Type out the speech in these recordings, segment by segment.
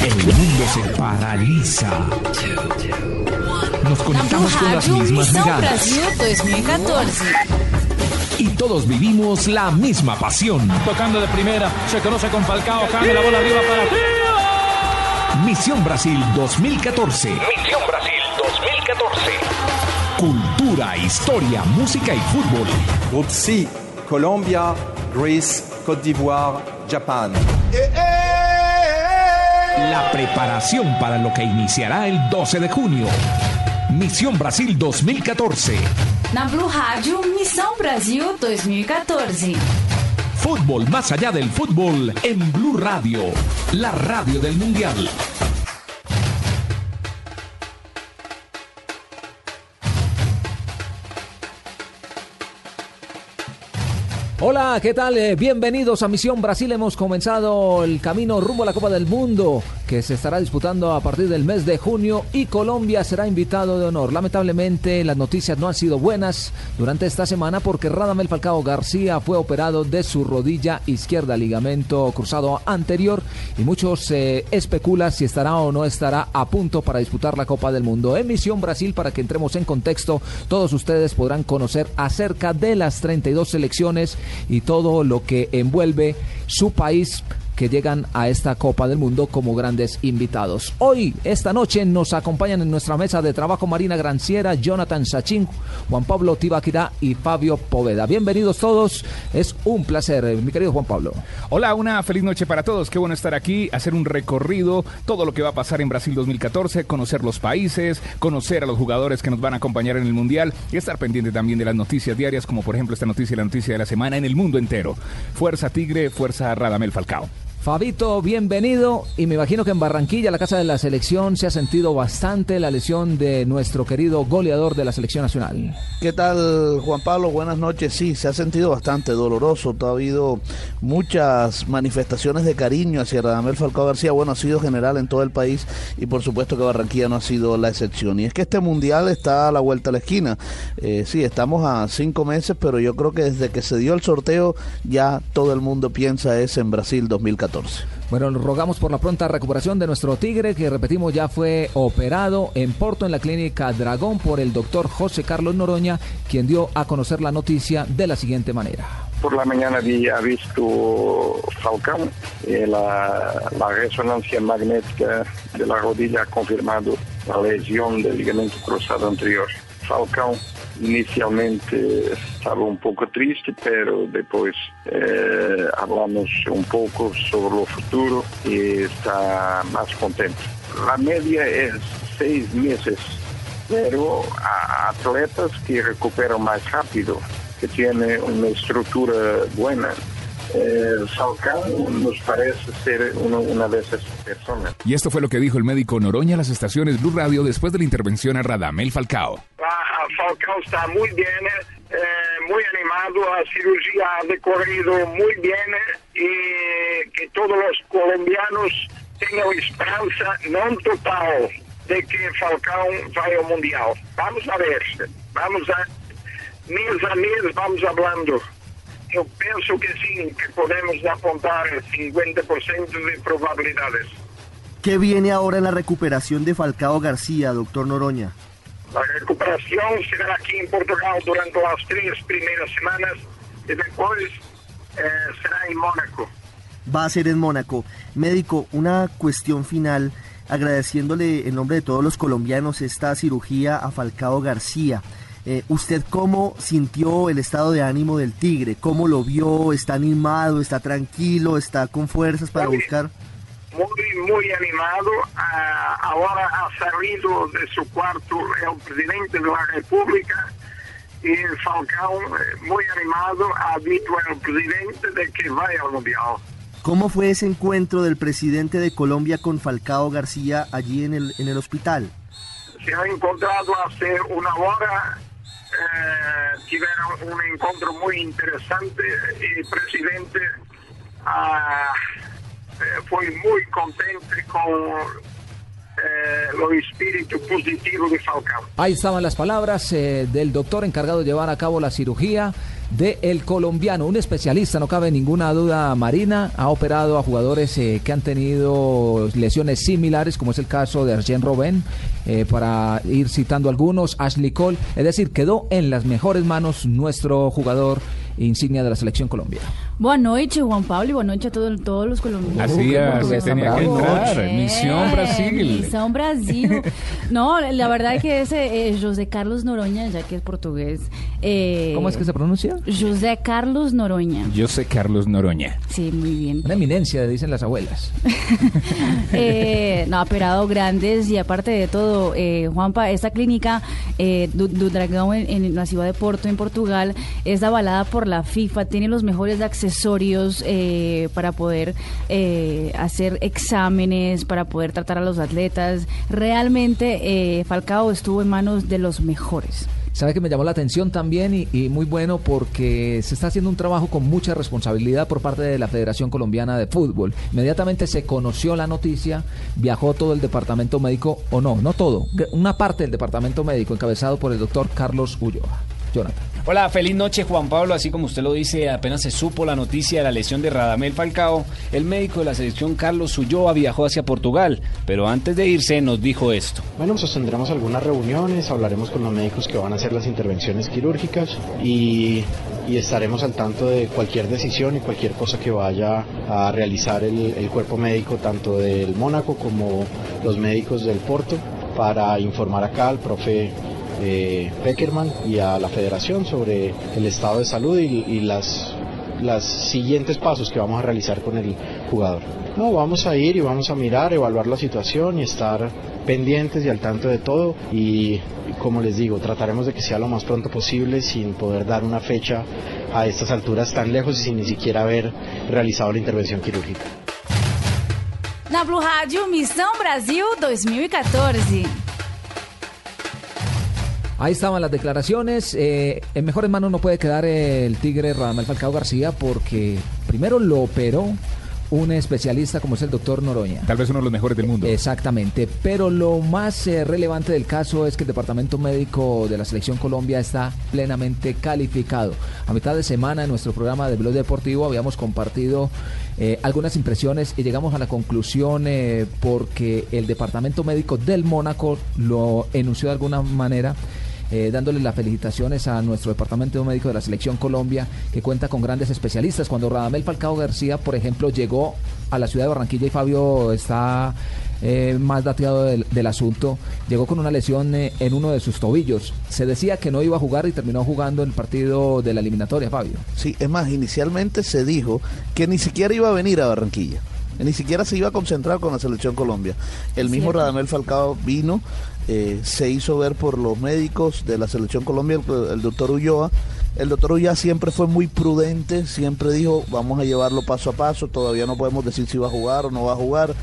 El mundo se paraliza. Nos conectamos con las mismas miradas. Brasil 2014. Y todos vivimos la misma pasión. Tocando de primera, se conoce con Falcao, cambia la bola arriba para Misión Brasil 2014. Misión Brasil 2014. Cultura, historia, música y fútbol. Groupe C, Colombia, Greece, Côte d'Ivoire, Japan. La preparación para lo que iniciará el 12 de junio. Misión Brasil 2014. Na Blue Rádio, Missão Brasil 2014. Fútbol más allá del fútbol en Blue Radio, la radio del Mundial. Hola, ¿qué tal? Eh, bienvenidos a Misión Brasil. Hemos comenzado el camino rumbo a la Copa del Mundo que se estará disputando a partir del mes de junio y Colombia será invitado de honor. Lamentablemente las noticias no han sido buenas durante esta semana porque Radamel Falcao García fue operado de su rodilla izquierda, ligamento cruzado anterior y muchos se especula si estará o no estará a punto para disputar la Copa del Mundo. En Misión Brasil, para que entremos en contexto, todos ustedes podrán conocer acerca de las 32 selecciones y todo lo que envuelve su país que llegan a esta Copa del Mundo como grandes invitados. Hoy, esta noche, nos acompañan en nuestra mesa de trabajo Marina Granciera, Jonathan Sachin, Juan Pablo Tibaquirá y Fabio Poveda. Bienvenidos todos, es un placer, eh, mi querido Juan Pablo. Hola, una feliz noche para todos. Qué bueno estar aquí, hacer un recorrido, todo lo que va a pasar en Brasil 2014, conocer los países, conocer a los jugadores que nos van a acompañar en el Mundial y estar pendiente también de las noticias diarias, como por ejemplo esta noticia y la noticia de la semana en el mundo entero. Fuerza Tigre, fuerza Radamel Falcao. Fabito, bienvenido. Y me imagino que en Barranquilla, la casa de la selección, se ha sentido bastante la lesión de nuestro querido goleador de la selección nacional. ¿Qué tal, Juan Pablo? Buenas noches. Sí, se ha sentido bastante doloroso. Ha habido muchas manifestaciones de cariño hacia Radamel Falcao García. Bueno, ha sido general en todo el país y por supuesto que Barranquilla no ha sido la excepción. Y es que este mundial está a la vuelta a la esquina. Eh, sí, estamos a cinco meses, pero yo creo que desde que se dio el sorteo ya todo el mundo piensa es en Brasil 2014. Bueno, rogamos por la pronta recuperación de nuestro Tigre, que repetimos ya fue operado en Porto, en la clínica Dragón, por el doctor José Carlos Noroña, quien dio a conocer la noticia de la siguiente manera. Por la mañana había visto Falcão, eh, la, la resonancia magnética de la rodilla ha confirmado la lesión del ligamento cruzado anterior. Falcão inicialmente estaba un poco triste, pero después eh, hablamos un poco sobre lo futuro y está más contento. La media es seis meses, pero a atletas que recuperan más rápido, que tienen una estructura buena, eh, Falcao nos parece ser uno- una de esas personas. Y esto fue lo que dijo el médico Noroña a las estaciones Blue Radio después de la intervención a Radamel Falcao. Ah, Falcao está muy bien, eh, muy animado, la cirugía ha decorrido muy bien eh, y que todos los colombianos tengan esperanza, no total, de que Falcao vaya al Mundial. Vamos a ver, vamos a, mes a mes vamos hablando. Yo pienso que sí, que podemos apuntar el 50% de probabilidades. ¿Qué viene ahora en la recuperación de Falcao García, doctor Noroña? La recuperación será aquí en Portugal durante las tres primeras semanas y después eh, será en Mónaco. Va a ser en Mónaco. Médico, una cuestión final, agradeciéndole en nombre de todos los colombianos esta cirugía a Falcao García. Eh, ¿Usted cómo sintió el estado de ánimo del Tigre? ¿Cómo lo vio? ¿Está animado? ¿Está tranquilo? ¿Está con fuerzas para buscar? Muy, muy animado. Ah, ahora ha salido de su cuarto el presidente de la República y Falcao, eh, muy animado, ha dicho al presidente de que vaya al Mundial. ¿Cómo fue ese encuentro del presidente de Colombia con Falcao García allí en el, en el hospital? Se han encontrado hace una hora, eh, tuvieron un encuentro muy interesante el presidente ah, eh, fue muy contento con eh, los espíritus positivos de Falcao. Ahí estaban las palabras eh, del doctor encargado de llevar a cabo la cirugía de el colombiano, un especialista, no cabe ninguna duda, Marina, ha operado a jugadores eh, que han tenido lesiones similares, como es el caso de Arjen Robben, eh, para ir citando algunos, Ashley Cole, es decir, quedó en las mejores manos nuestro jugador insignia de la selección Colombia. Buenas noches, Juan Pablo, y buenas noches a todos, todos los colombianos. Así es, tenía que entrar. Eh, Misión Brasil. Misión Brasil. No, la verdad es que ese eh, José Carlos Noroña, ya que es portugués. Eh, ¿Cómo es que se pronuncia? José Carlos Noroña. Yo sé Carlos Noroña. Sí, muy bien. Una eminencia, dicen las abuelas. Eh, no, ha operado grandes y aparte de todo, eh, Juanpa, esta clínica eh, du, du Dragão en, en la ciudad de Porto, en Portugal, es avalada por la FIFA, tiene los mejores accesorios eh, para poder eh, hacer exámenes, para poder tratar a los atletas. Realmente eh, Falcao estuvo en manos de los mejores. Sabe que me llamó la atención también y, y, muy bueno porque se está haciendo un trabajo con mucha responsabilidad por parte de la Federación Colombiana de Fútbol. Inmediatamente se conoció la noticia, viajó todo el departamento médico, o no, no todo, una parte del departamento médico encabezado por el doctor Carlos Ulloa. Jonathan. Hola, feliz noche Juan Pablo. Así como usted lo dice, apenas se supo la noticia de la lesión de Radamel Falcao, el médico de la selección Carlos Ulloa viajó hacia Portugal, pero antes de irse nos dijo esto. Bueno, sostendremos algunas reuniones, hablaremos con los médicos que van a hacer las intervenciones quirúrgicas y, y estaremos al tanto de cualquier decisión y cualquier cosa que vaya a realizar el, el cuerpo médico, tanto del Mónaco como los médicos del Porto, para informar acá al profe eh, Peckerman y a la federación sobre el estado de salud y, y las, las siguientes pasos que vamos a realizar con el jugador. No, vamos a ir y vamos a mirar, evaluar la situación y estar pendientes y al tanto de todo y como les digo, trataremos de que sea lo más pronto posible sin poder dar una fecha a estas alturas tan lejos y sin ni siquiera haber realizado la intervención quirúrgica. Na Blue Radio, Missão Brasil 2014. Ahí estaban las declaraciones. Eh, en mejores manos no puede quedar el Tigre Radamel Falcao García porque primero lo operó un especialista como es el doctor Noroña. Tal vez uno de los mejores del mundo. Exactamente, pero lo más eh, relevante del caso es que el Departamento Médico de la Selección Colombia está plenamente calificado. A mitad de semana en nuestro programa de Blog Deportivo habíamos compartido eh, algunas impresiones y llegamos a la conclusión eh, porque el Departamento Médico del Mónaco lo enunció de alguna manera eh, dándole las felicitaciones a nuestro departamento médico de la selección Colombia, que cuenta con grandes especialistas. Cuando Radamel Falcao García, por ejemplo, llegó a la ciudad de Barranquilla y Fabio está eh, más dateado del, del, asunto, llegó con una lesión eh, en uno de sus tobillos. Se decía que no iba a jugar y terminó jugando el partido de la eliminatoria, Fabio. Sí, es más, inicialmente se dijo que ni siquiera iba a venir a Barranquilla. Ni siquiera se iba a concentrar con la selección Colombia. El mismo Cierto. Radamel Falcao vino, eh, se hizo ver por los médicos de la selección Colombia, el, doctor Ulloa. El doctor Ulloa siempre fue muy prudente, siempre dijo, vamos a llevarlo paso a paso, todavía no podemos decir si va a jugar o no va a jugar.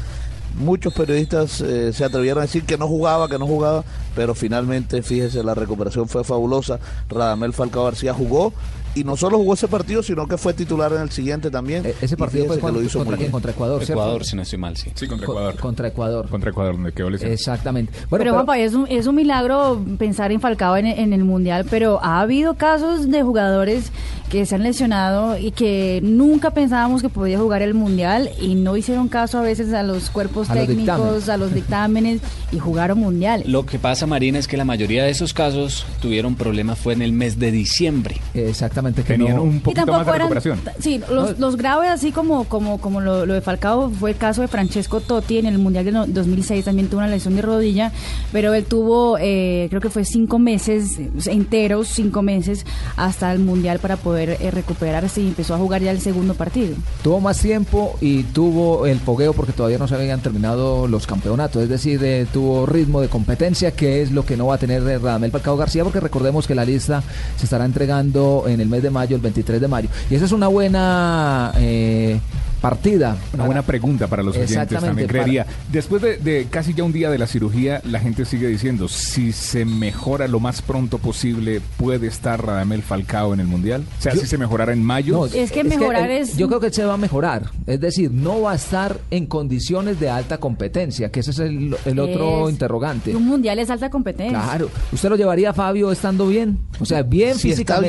Muchos periodistas eh, se atrevieron a decir que no jugaba, que no jugaba, pero finalmente, fíjese, la recuperación fue fabulosa. Radamel Falcao García jugó y no solo jugó ese partido, sino que fue titular en el siguiente también. E ese partido fue cuando, lo hizo contra, muy bien. contra Ecuador, ¿cierto? Ecuador, si no estoy mal, sí. Sí, contra Ecuador. Contra Ecuador. Contra Ecuador, donde quedó lesionado. Exactamente. Bueno, pero, pero Juanpa, es un, es un milagro pensar en Falcao en, en, el Mundial, pero ha habido casos de jugadores que se han lesionado y que nunca pensábamos que podía jugar el Mundial y no hicieron caso a veces a los cuerpos a técnicos, los a los dictámenes y jugaron Mundial. Lo que pasa, Marina, es que la mayoría de esos casos tuvieron problemas fue en el mes de diciembre. Exactamente. Que Tenían no, un poquito más de eran, recuperación. Sí, los, los, graves, así como, como, como lo, lo, de Falcao, fue el caso de Francesco Totti en el Mundial de 2006, también tuvo una lesión de rodilla, pero él tuvo, eh, creo que fue cinco meses enteros, cinco meses, hasta el Mundial para poder eh, recuperarse y empezó a jugar ya el segundo partido. Tuvo más tiempo y tuvo el fogueo porque todavía no se habían terminado los campeonatos, es decir, eh, tuvo ritmo de competencia, que es lo que no va a tener Radamel Falcao García, porque recordemos que la lista se estará entregando en el mes de mayo, el 23 de mayo. Y esa es una buena eh, partida. Una buena pregunta para los oyentes también para- creería. Después de, de casi ya un día de la cirugía, la gente sigue diciendo, si se mejora lo más pronto posible, ¿puede estar Radamel Falcao en el Mundial? O sea, Yo- si se mejorara en mayo. No, Es que mejorar él- es- Yo creo que se va a mejorar. Es decir, no va a estar en condiciones de alta competencia, que ese es el, el otro Es- interrogante. Un mundial es alta competencia. Claro. ¿Usted lo llevaría a Fabio estando bien? O sea, bien si está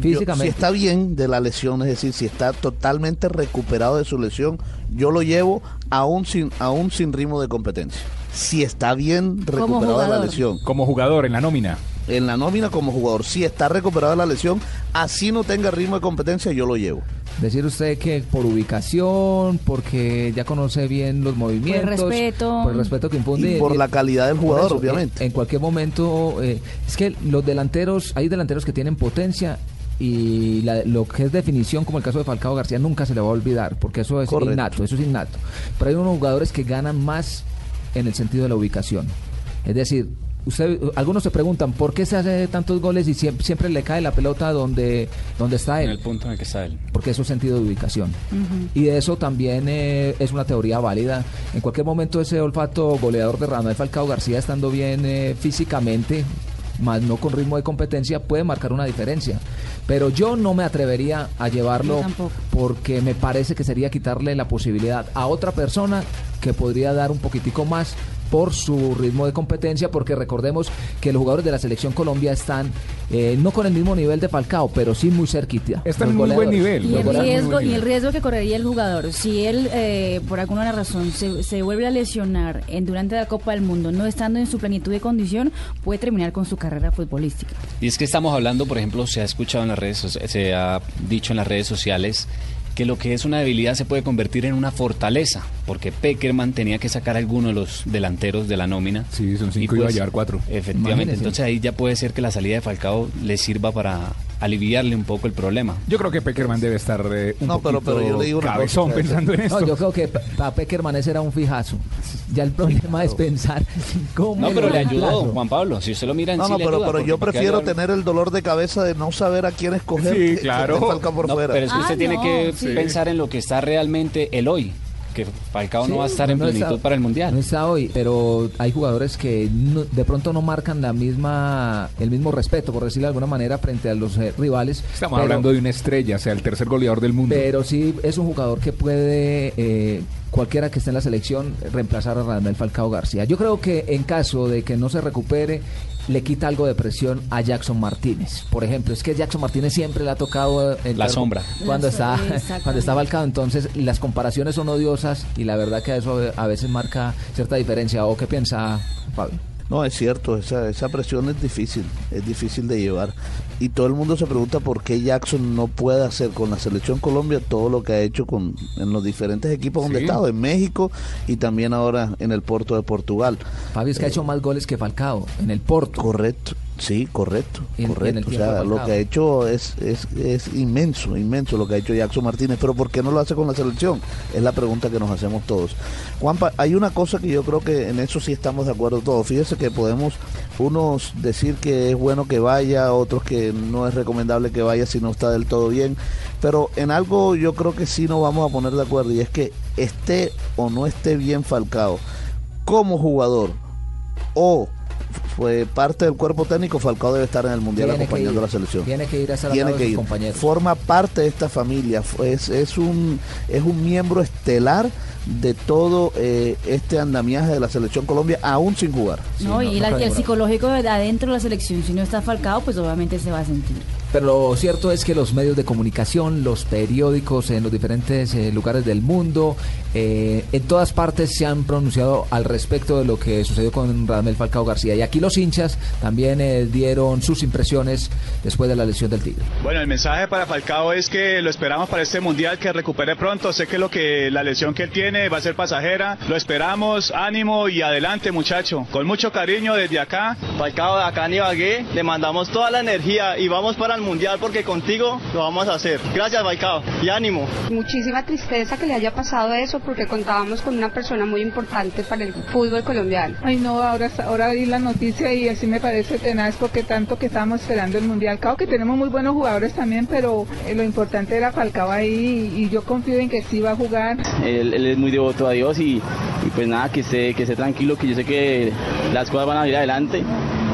físicamente. yo- si está bien de la lesión, es decir, si está totalmente recuperado de su lesión, yo lo llevo aún sin, aún sin ritmo de competencia. Si está bien recuperado de la lesión. Como jugador en la nómina. En la nómina como jugador, si está recuperado de la lesión, así no tenga ritmo de competencia, yo lo llevo. Decir usted que por ubicación, porque ya conoce bien los movimientos, respeto. por el respeto que impunde Y por la calidad del por jugador, eso, obviamente. En, en cualquier momento, eh, es que los delanteros, hay delanteros que tienen potencia y la- lo que es definición, como el caso de Falcao García, nunca se le va a olvidar, porque eso es Correcto. innato, eso es innato. Pero hay unos jugadores que ganan más en el sentido de la ubicación. Es decir, usted, algunos se preguntan por qué se hace tantos goles y siempre, siempre le cae la pelota donde, donde está En él el punto en el que está él. porque eso es sentido de ubicación. Y de eso también eh, es una teoría válida. En cualquier momento ese olfato goleador de Radamel Falcao García estando bien eh, físicamente, más no con ritmo de competencia, puede marcar una diferencia. Pero yo no me atrevería a llevarlo porque me parece que sería quitarle la posibilidad a otra persona que podría dar un poquitico más por su ritmo de competencia, porque recordemos que los jugadores de la selección Colombia están eh, no con el mismo nivel de Falcao, pero sí muy cerquita. Están Los en muy buen nivel. Y el, riesgo, buen y el riesgo que correría el jugador, si él eh, por alguna razón se, se vuelve a lesionar en, durante la Copa del Mundo, no estando en su plenitud de condición, puede terminar con su carrera futbolística. Y es que estamos hablando, por ejemplo, se ha escuchado en las redes, se ha dicho en las redes sociales que lo que es una debilidad se puede convertir en una fortaleza, porque Peckerman tenía que sacar a alguno de los delanteros de la nómina. Sí, son cinco, Y iba a pues, llevar cuatro. Efectivamente, Imagínese. entonces ahí ya puede ser que la salida de Falcao le sirva para aliviarle un poco el problema. Yo creo que Peckerman debe estar eh, un No, pero- pero yo le digo una cabezón cosa, pensando en esto. No, yo creo que para Peckerman ese era un fijazo. Ya el problema es pensar cómo. No, pero le ayudó. Juan Pablo. Si usted lo mira en No, sí no, le pero, ayuda, pero porque yo ¿para qué prefiero tener el dolor de cabeza de no saber a quién escoger. Sí, que- que claro. Falcao por No, fuera. pero es que Ah, usted tiene no, que sí. pensar en lo que está realmente el hoy. Que Falcao Sí, no va a estar en no plenitud está- para el Mundial. No está hoy, pero hay jugadores que no- de pronto no marcan la misma el mismo respeto, por decirlo de alguna manera, frente a los eh, rivales. Estamos pero- hablando de una estrella, o sea, el tercer goleador del mundo. Pero sí es un jugador que puede, eh, cualquiera que esté en la selección, reemplazar a Radamel Falcao García. Yo creo que en caso de que no se recupere, le quita algo de presión a Jackson Martínez. Por ejemplo, es que Jackson Martínez siempre le ha tocado eh, La sombra. cuando La está cuando está Falcao. Entonces las comparaciones son odiosas y la verdad que eso a veces marca cierta diferencia. ¿O qué piensa Fabio? No, es cierto, esa, esa presión es difícil, es difícil de llevar. Y todo el mundo se pregunta por qué Jackson no puede hacer con la selección Colombia todo lo que ha hecho con, en los diferentes equipos donde Sí. ha estado, en México y también ahora en el Porto de Portugal. Fabio es que ha hecho más goles que Falcao en el Porto. Correcto, sí, correcto, en- en correcto. O sea, lo que ha hecho es, es, es inmenso, inmenso lo que ha hecho Jackson Martínez, pero ¿por qué no lo hace con la selección? Es la pregunta que nos hacemos todos. Juanpa, hay una cosa que yo creo que en eso sí estamos de acuerdo todos. Fíjese que podemos unos decir que es bueno que vaya, otros que no es recomendable que vaya si no está del todo bien, pero en algo yo creo que sí nos vamos a poner de acuerdo y es que esté o no esté bien Falcao como jugador o fue parte del cuerpo técnico, Falcao debe estar en el Mundial Tiene acompañando ir. a la selección. Tiene que ir a al Tiene que ir. Forma parte de esta familia, es, es, un, es un miembro estelar de todo eh, este andamiaje de la selección Colombia, aún sin jugar. no, no, y no la- cabe el psicológico de adentro de la selección, si no está falcado, pues obviamente se va a sentir. Pero lo cierto es que los medios de comunicación, los periódicos en los diferentes eh, lugares del mundo, eh, en todas partes se han pronunciado al respecto de lo que sucedió con Radamel Falcao García. Y aquí los hinchas también eh, dieron sus impresiones después de la lesión del Tigre. Bueno, el mensaje para Falcao es que lo esperamos para este mundial, que recupere pronto. Sé que lo que la lesión que él tiene va a ser pasajera. Lo esperamos, ánimo y adelante, muchacho. Con mucho cariño desde acá. Falcao, acá en Ibagué, le mandamos toda la energía y vamos para al mundial porque contigo lo vamos a hacer. Gracias, Falcao, y ánimo. Muchísima tristeza que le haya pasado eso porque contábamos con una persona muy importante para el fútbol colombiano. Ay, no, ahora, ahora vi la noticia y así me parece tenaz porque tanto que estábamos esperando el mundial. Claro que tenemos muy buenos jugadores también, pero eh, lo importante era Falcao ahí y, yo confío en que sí va a jugar. Él, él es muy devoto a Dios y, y pues nada, que esté, que esté tranquilo, que yo sé que las cosas van a ir adelante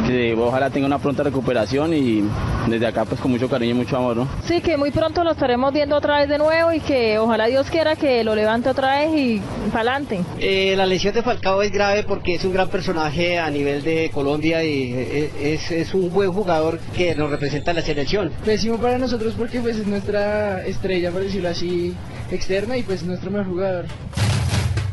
que ojalá tenga una pronta recuperación y desde acá pues con mucho cariño y mucho amor, ¿no? Sí, que muy pronto lo estaremos viendo otra vez de nuevo y que ojalá Dios quiera que lo levante otra vez y para adelante. Eh, la lesión de Falcao es grave porque es un gran personaje a nivel de Colombia y eh, es, es un buen jugador que nos representa en la selección. Pésimo para nosotros porque pues es nuestra estrella, por decirlo así, externa y pues nuestro mejor jugador.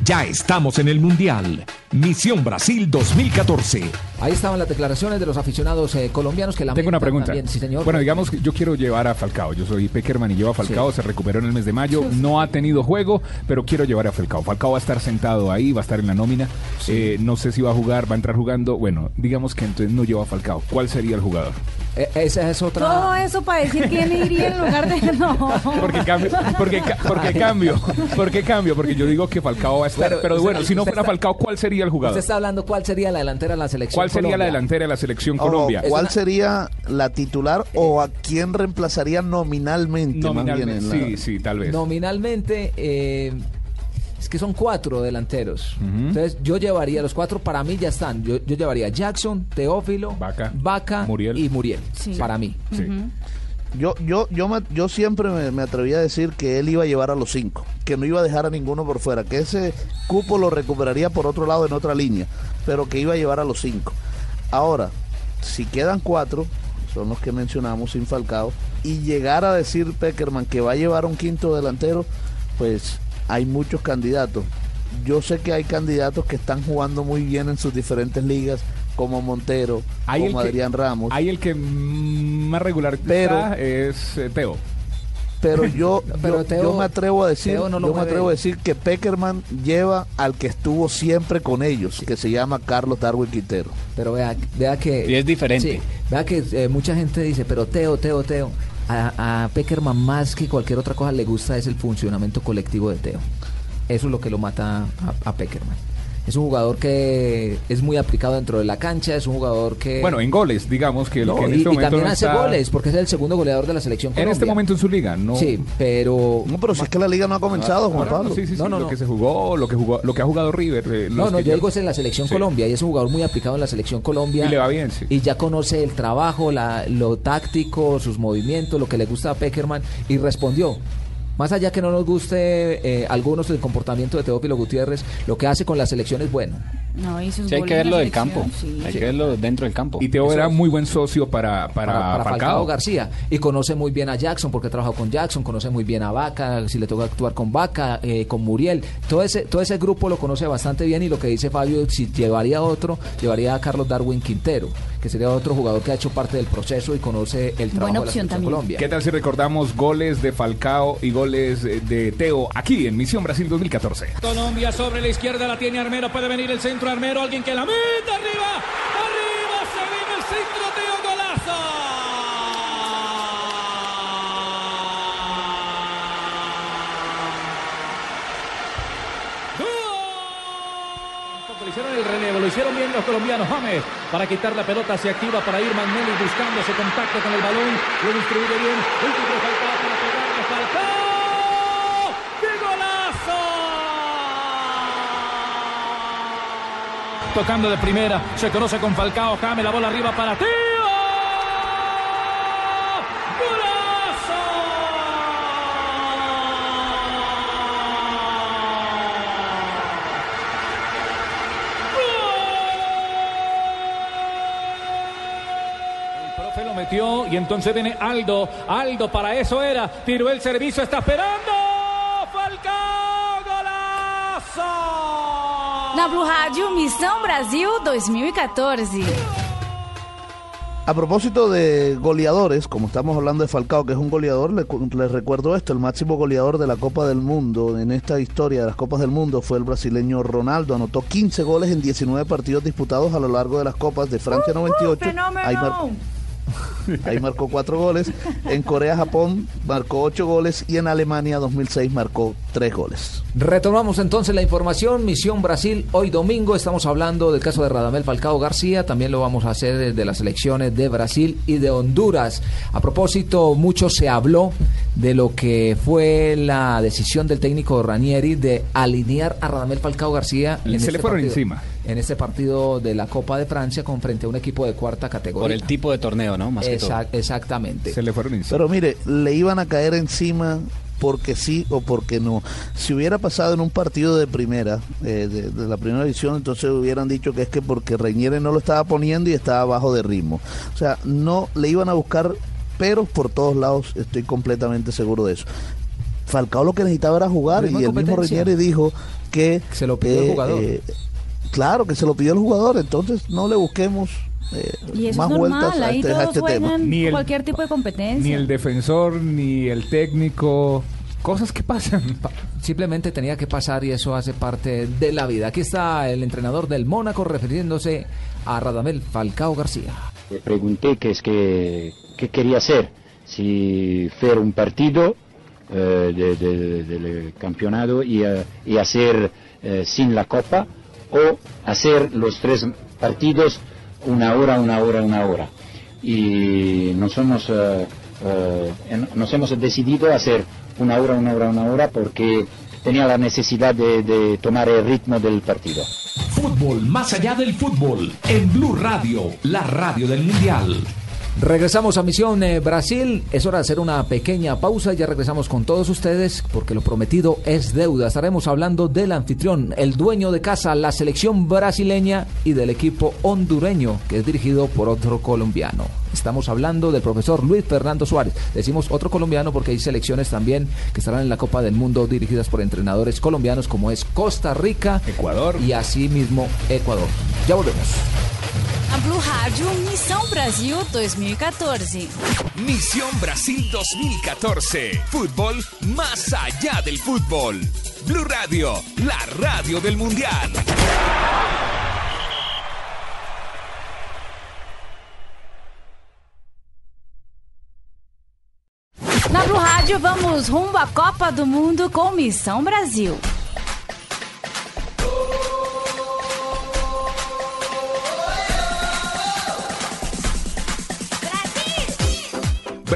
Ya estamos en el Mundial. Misión Brasil 2014. Ahí estaban las declaraciones de los aficionados eh, colombianos que la Tengo una pregunta. También, sí, señor. Bueno, digamos que yo quiero llevar a Falcao. Yo soy Peckerman y llevo a Falcao. Se recuperó en el mes de mayo. No ha tenido juego, pero quiero llevar a Falcao. Falcao va a estar sentado ahí, va a estar en la nómina. Eh, no sé si va a jugar, va a entrar jugando. Bueno, digamos que entonces no lleva a Falcao. ¿Cuál sería el jugador? Eh, esa es otra. Todo eso para decir quién iría en lugar de no. Porque cambio, porque, porque cambio, porque cambio, porque yo digo que Falcao va a estar. Pero, bueno, si no fuera Falcao, ¿cuál sería el jugador? Usted está hablando cuál sería la delantera de la selección. ¿Cuál sería la delantera de la selección Colombia? ¿Cuál sería la titular o a quién reemplazaría nominalmente? Nominalmente, sí, sí, tal vez. Nominalmente. Eh, es que son cuatro delanteros. Entonces yo llevaría, los cuatro para mí ya están. Yo, yo llevaría Jackson, Teófilo, Vaca, Muriel. y Muriel. Para mí. Yo, yo, yo, yo siempre me, me, atreví a decir que él iba a llevar a los cinco, que no iba a dejar a ninguno por fuera, que ese cupo lo recuperaría por otro lado en otra línea, pero que iba a llevar a los cinco. Ahora, si quedan cuatro, son los que mencionamos sin Falcao, y llegar a decir Peckerman que va a llevar un quinto delantero, pues hay muchos candidatos. Yo sé que hay candidatos que están jugando muy bien en sus diferentes ligas, como Montero, como Adrián Ramos. Hay el que más regular pero, es eh, Teo. Pero yo, pero yo, me atrevo a decir, yo me atrevo a decir que Peckerman lleva al que estuvo siempre con ellos, que se llama Carlos Darwin Quintero. Pero vea, vea que y es diferente. vea que eh, mucha gente dice, pero Teo, Teo, Teo. A, Peckerman más que cualquier otra cosa le gusta es el funcionamiento colectivo de Teo. Eso es lo que lo mata a Peckerman. Es un jugador que es muy aplicado dentro de la cancha, es un jugador que... Bueno, en goles, digamos que, no, que en y, este y también no hace está... goles, porque es el segundo goleador de la selección En Colombia. este momento en su liga, ¿no? Sí, pero... No, pero si es que la liga no ha comenzado, Juan no, Pablo. No, sí, sí, sí, No, no, lo no. que se jugó, lo que jugó, lo que ha jugado River. eh, No, no, yo ya- digo es en la selección Sí. Colombia y es un jugador muy aplicado en la selección Colombia. Y le va bien, sí. Y ya conoce el trabajo, la, lo táctico, sus movimientos, lo que le gusta a Peckerman y respondió. Más allá que no nos guste eh, algunos el comportamiento de Teófilo Gutiérrez, lo que hace con la selección es bueno. No, y sus Sí, hay que verlo del campo. sí. Hay que verlo dentro del campo. Y Teo Eso era es. muy buen socio para, para, para, para Falcao. Falcao. García y conoce muy bien a Jackson porque trabajó con Jackson, conoce muy bien a Vaca, si le toca actuar con Vaca, eh, con Muriel, todo ese todo ese grupo lo conoce bastante bien y lo que dice Fabio, si llevaría otro, llevaría a Carlos Darwin Quintero, que sería otro jugador que ha hecho parte del proceso y conoce el trabajo de la también. Colombia. ¿Qué tal si recordamos goles de Falcao y goles eh, de Teo aquí en Misión Brasil 2014? Colombia sobre la izquierda la tiene Armero. Puede venir el centro Armero. Alguien que la meta arriba. Arriba se viene el centro Teo Golazo. Lo hicieron el relevo, lo hicieron bien los colombianos. James para quitar la pelota se activa para ir Magnelli buscando ese contacto con el balón. Lo distribuye bien. El tipo Falcao para pegarle. ¡Qué golazo! Tocando de primera, se conoce con Falcao. James, la bola arriba para. El profe lo metió y entonces viene Aldo. Aldo, para eso era. Tiró el servicio, está esperando. Na Blue Rádio, Missão Brasil 2014. A propósito de goleadores, como estamos hablando de Falcao, que es un goleador, le, les recuerdo esto, el máximo goleador de la Copa del Mundo en esta historia de las Copas del Mundo fue el brasileño Ronaldo, anotó 15 goles en 19 partidos disputados a lo largo de las Copas de Francia 98. fenómeno! Ahí mar- ahí marcó cuatro goles. En Corea-Japón marcó ocho goles y en Alemania 2006 marcó tres goles. Retomamos entonces la información. Misión Brasil, hoy domingo estamos hablando del caso de Radamel Falcao García. También lo vamos a hacer desde las elecciones de Brasil y de Honduras. A propósito, mucho se habló de lo que fue la decisión del técnico Ranieri de alinear a Radamel Falcao García. Se le este fueron partido- encima. En este partido de la Copa de Francia con frente a un equipo de cuarta categoría. Por el tipo de torneo, ¿no? Más que todo. Exact- exactamente. Se le fueron encima. Pero mire, le iban a caer encima porque sí o porque no. Si hubiera pasado en un partido de primera, eh, de, de la primera división, entonces hubieran dicho que es que porque Reñere no lo estaba poniendo y estaba bajo de ritmo. O sea, no le iban a buscar peros por todos lados, estoy completamente seguro de eso. Falcao lo que necesitaba era jugar y el mismo. Reñere dijo que Se lo pidió el eh, jugador. eh, claro que se lo pidió el jugador, entonces no le busquemos eh, Y eso más es vueltas a este, a este tema. Ni el- cualquier tipo de competencia. Ni el defensor, ni el técnico. Cosas que pasan. Simplemente tenía que pasar y eso hace parte de la vida. Aquí está el entrenador del Mónaco refiriéndose a Radamel Falcao García. Le pregunté qué es que, qué quería hacer, si hacer un partido eh, de- de- del campeonato y, eh, y hacer eh, sin la copa o hacer los tres partidos una hora, una hora, una hora. Y nos hemos, eh, eh, nos hemos decidido hacer una hora, una hora, una hora porque tenía la necesidad de, de tomar el ritmo del partido. Fútbol más allá del fútbol en Blue Radio, la radio del Mundial. Regresamos a Misión eh, Brasil. Es hora de hacer una pequeña pausa. Ya regresamos con todos ustedes porque lo prometido es deuda. Estaremos hablando del anfitrión, el dueño de casa, la selección brasileña y del equipo hondureño que es dirigido por otro colombiano. Estamos hablando del profesor Luis Fernando Suárez. Decimos otro colombiano porque hay selecciones también que estarán en la Copa del Mundo dirigidas por entrenadores colombianos como es Costa Rica, Ecuador y asimismo Ecuador. Ya volvemos. A Blue Rádio Missão Brasil 2014. Misión Brasil 2014. Fútbol más allá del fútbol. Blue Radio, la radio del Mundial. Na Blue Rádio, vamos rumo à Copa do Mundo com Missão Brasil.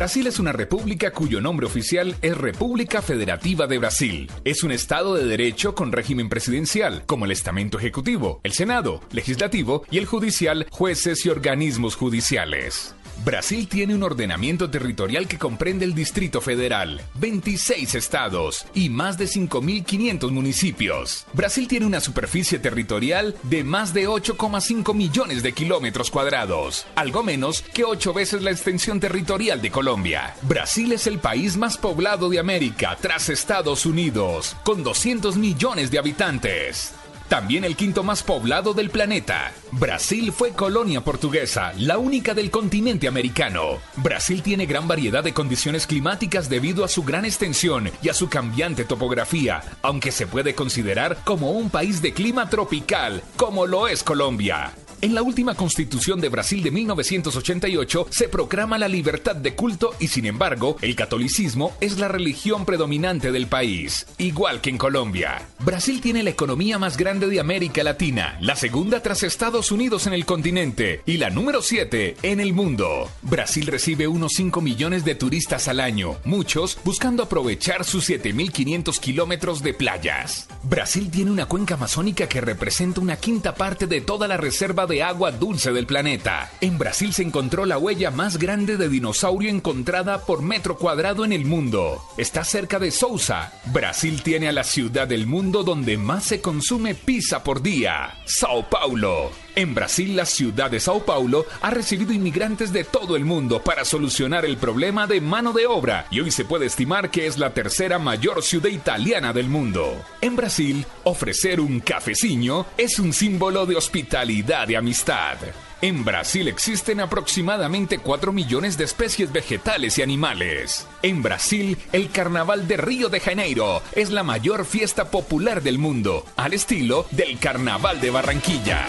Brasil es una república cuyo nombre oficial es República Federativa de Brasil. Es un estado de derecho con régimen presidencial, como el estamento ejecutivo, el senado, legislativo y el judicial, jueces y organismos judiciales. Brasil tiene un ordenamiento territorial que comprende el Distrito Federal, 26 estados y más de 5.500 municipios. Brasil tiene una superficie territorial de más de 8,5 millones de kilómetros cuadrados, algo menos que 8 veces la extensión territorial de Colombia. Brasil es el país más poblado de América tras Estados Unidos, con 200 millones de habitantes. También el quinto más poblado del planeta. Brasil fue colonia portuguesa, la única del continente americano. Brasil tiene gran variedad de condiciones climáticas debido a su gran extensión y a su cambiante topografía, aunque se puede considerar como un país de clima tropical, como lo es Colombia. En la última constitución de Brasil de 1988 se proclama la libertad de culto y sin embargo el catolicismo es la religión predominante del país, igual que en Colombia. Brasil tiene la economía más grande de América Latina, la segunda tras Estados Unidos en el continente y la número 7 en el mundo. Brasil recibe unos 5 millones de turistas al año, muchos buscando aprovechar sus 7.500 kilómetros de playas. Brasil tiene una cuenca amazónica que representa una quinta parte de toda la reserva de agua dulce del planeta. En Brasil se encontró la huella más grande de dinosaurio encontrada por metro cuadrado en el mundo. Está cerca de Sousa. Brasil tiene a la ciudad del mundo donde más se consume pizza por día, Sao Paulo. En Brasil, la ciudad de Sao Paulo ha recibido inmigrantes de todo el mundo para solucionar el problema de mano de obra y hoy se puede estimar que es la tercera mayor ciudad italiana del mundo. En Brasil, ofrecer un cafecillo es un símbolo de hospitalidad y amistad. En Brasil existen aproximadamente 4 millones de especies vegetales y animales. En Brasil, el Carnaval de Río de Janeiro es la mayor fiesta popular del mundo, al estilo del Carnaval de Barranquilla.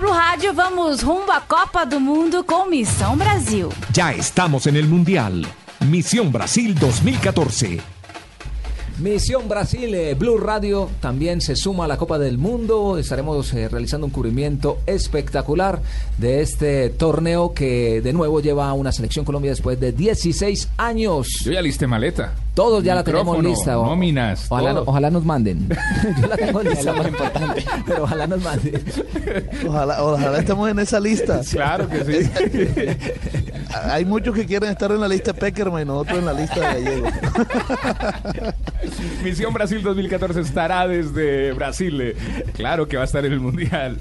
Blue Rádio, vamos rumbo à Copa do Mundo com Missão Brasil. Ya estamos en el Mundial. Misión Brasil 2014. Misión Brasil, eh, Blue Radio también se suma a la Copa del Mundo. Estaremos eh, realizando un cubrimiento espectacular de este torneo que de nuevo lleva a una selección Colombia después de 16 años. Yo ya listé maleta. Todos ya la tenemos lista. o- nóminas, Ojalá, ojalá nos manden. Yo la tengo lista. Es lo más importante. Pero ojalá nos manden. Ojalá, ojalá estemos en esa lista. Claro que sí. Hay muchos que quieren estar en la lista de Peckerman y nosotros en la lista de Gallego. Misión Brasil 2014 estará desde Brasil. Claro que va a estar en el Mundial.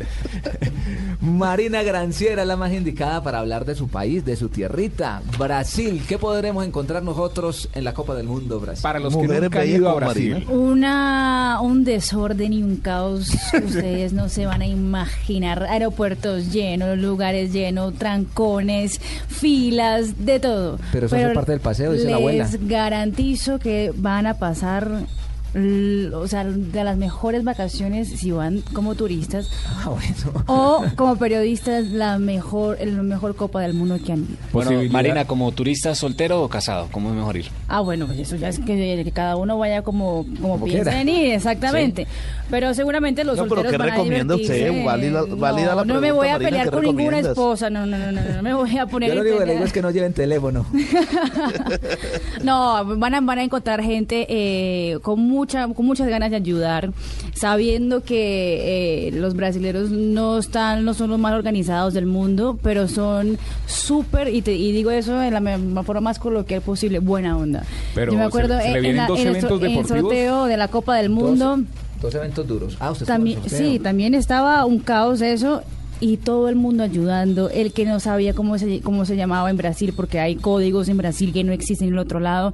Marina Granciera, la más indicada para hablar de su país, de su tierrita, Brasil. ¿Qué podremos encontrar nosotros en la Copa del Mundo, Brasil? Para los que nunca han ido a Brasil. Una, un desorden y un caos que ustedes no se van a imaginar. Aeropuertos llenos, lugares llenos, trancones, filas, de todo. Pero eso hace parte del paseo, dice la abuela. Les garantizo que van a pasar, o sea, de las mejores vacaciones si van como turistas Ah, bueno. o como periodistas, la mejor, el mejor Copa del Mundo que han ido. Bueno. Marina, como turista soltero o casado, ¿cómo es mejor ir? Ah, bueno, pues eso ya es que, que cada uno vaya como, como, Como piensa en ir, exactamente. Pero seguramente los No, pero solteros ¿qué van a recomienda usted? divertirse. Válida- válida la no, no me pregunta, voy a Marina, pelear ¿qué con ninguna esposa, no, no, no, no, no me voy a poner Yo lo en único que le digo es que no lleven teléfono. No, van a, van a encontrar gente eh, con mucha con muchas ganas de ayudar, sabiendo que eh, los brasileños no están no son los más organizados del mundo, pero son súper y, te- y digo eso de la forma más coloquial posible, buena onda. Pero Yo me acuerdo se le en- en, la- en el, so- en sorteo de la Copa del Mundo. Dos, dos eventos duros. Ah, usted en También, sí, también estaba un caos eso y todo el mundo ayudando. El que no sabía cómo se, cómo se llamaba en Brasil, porque hay códigos en Brasil que no existen en el otro lado.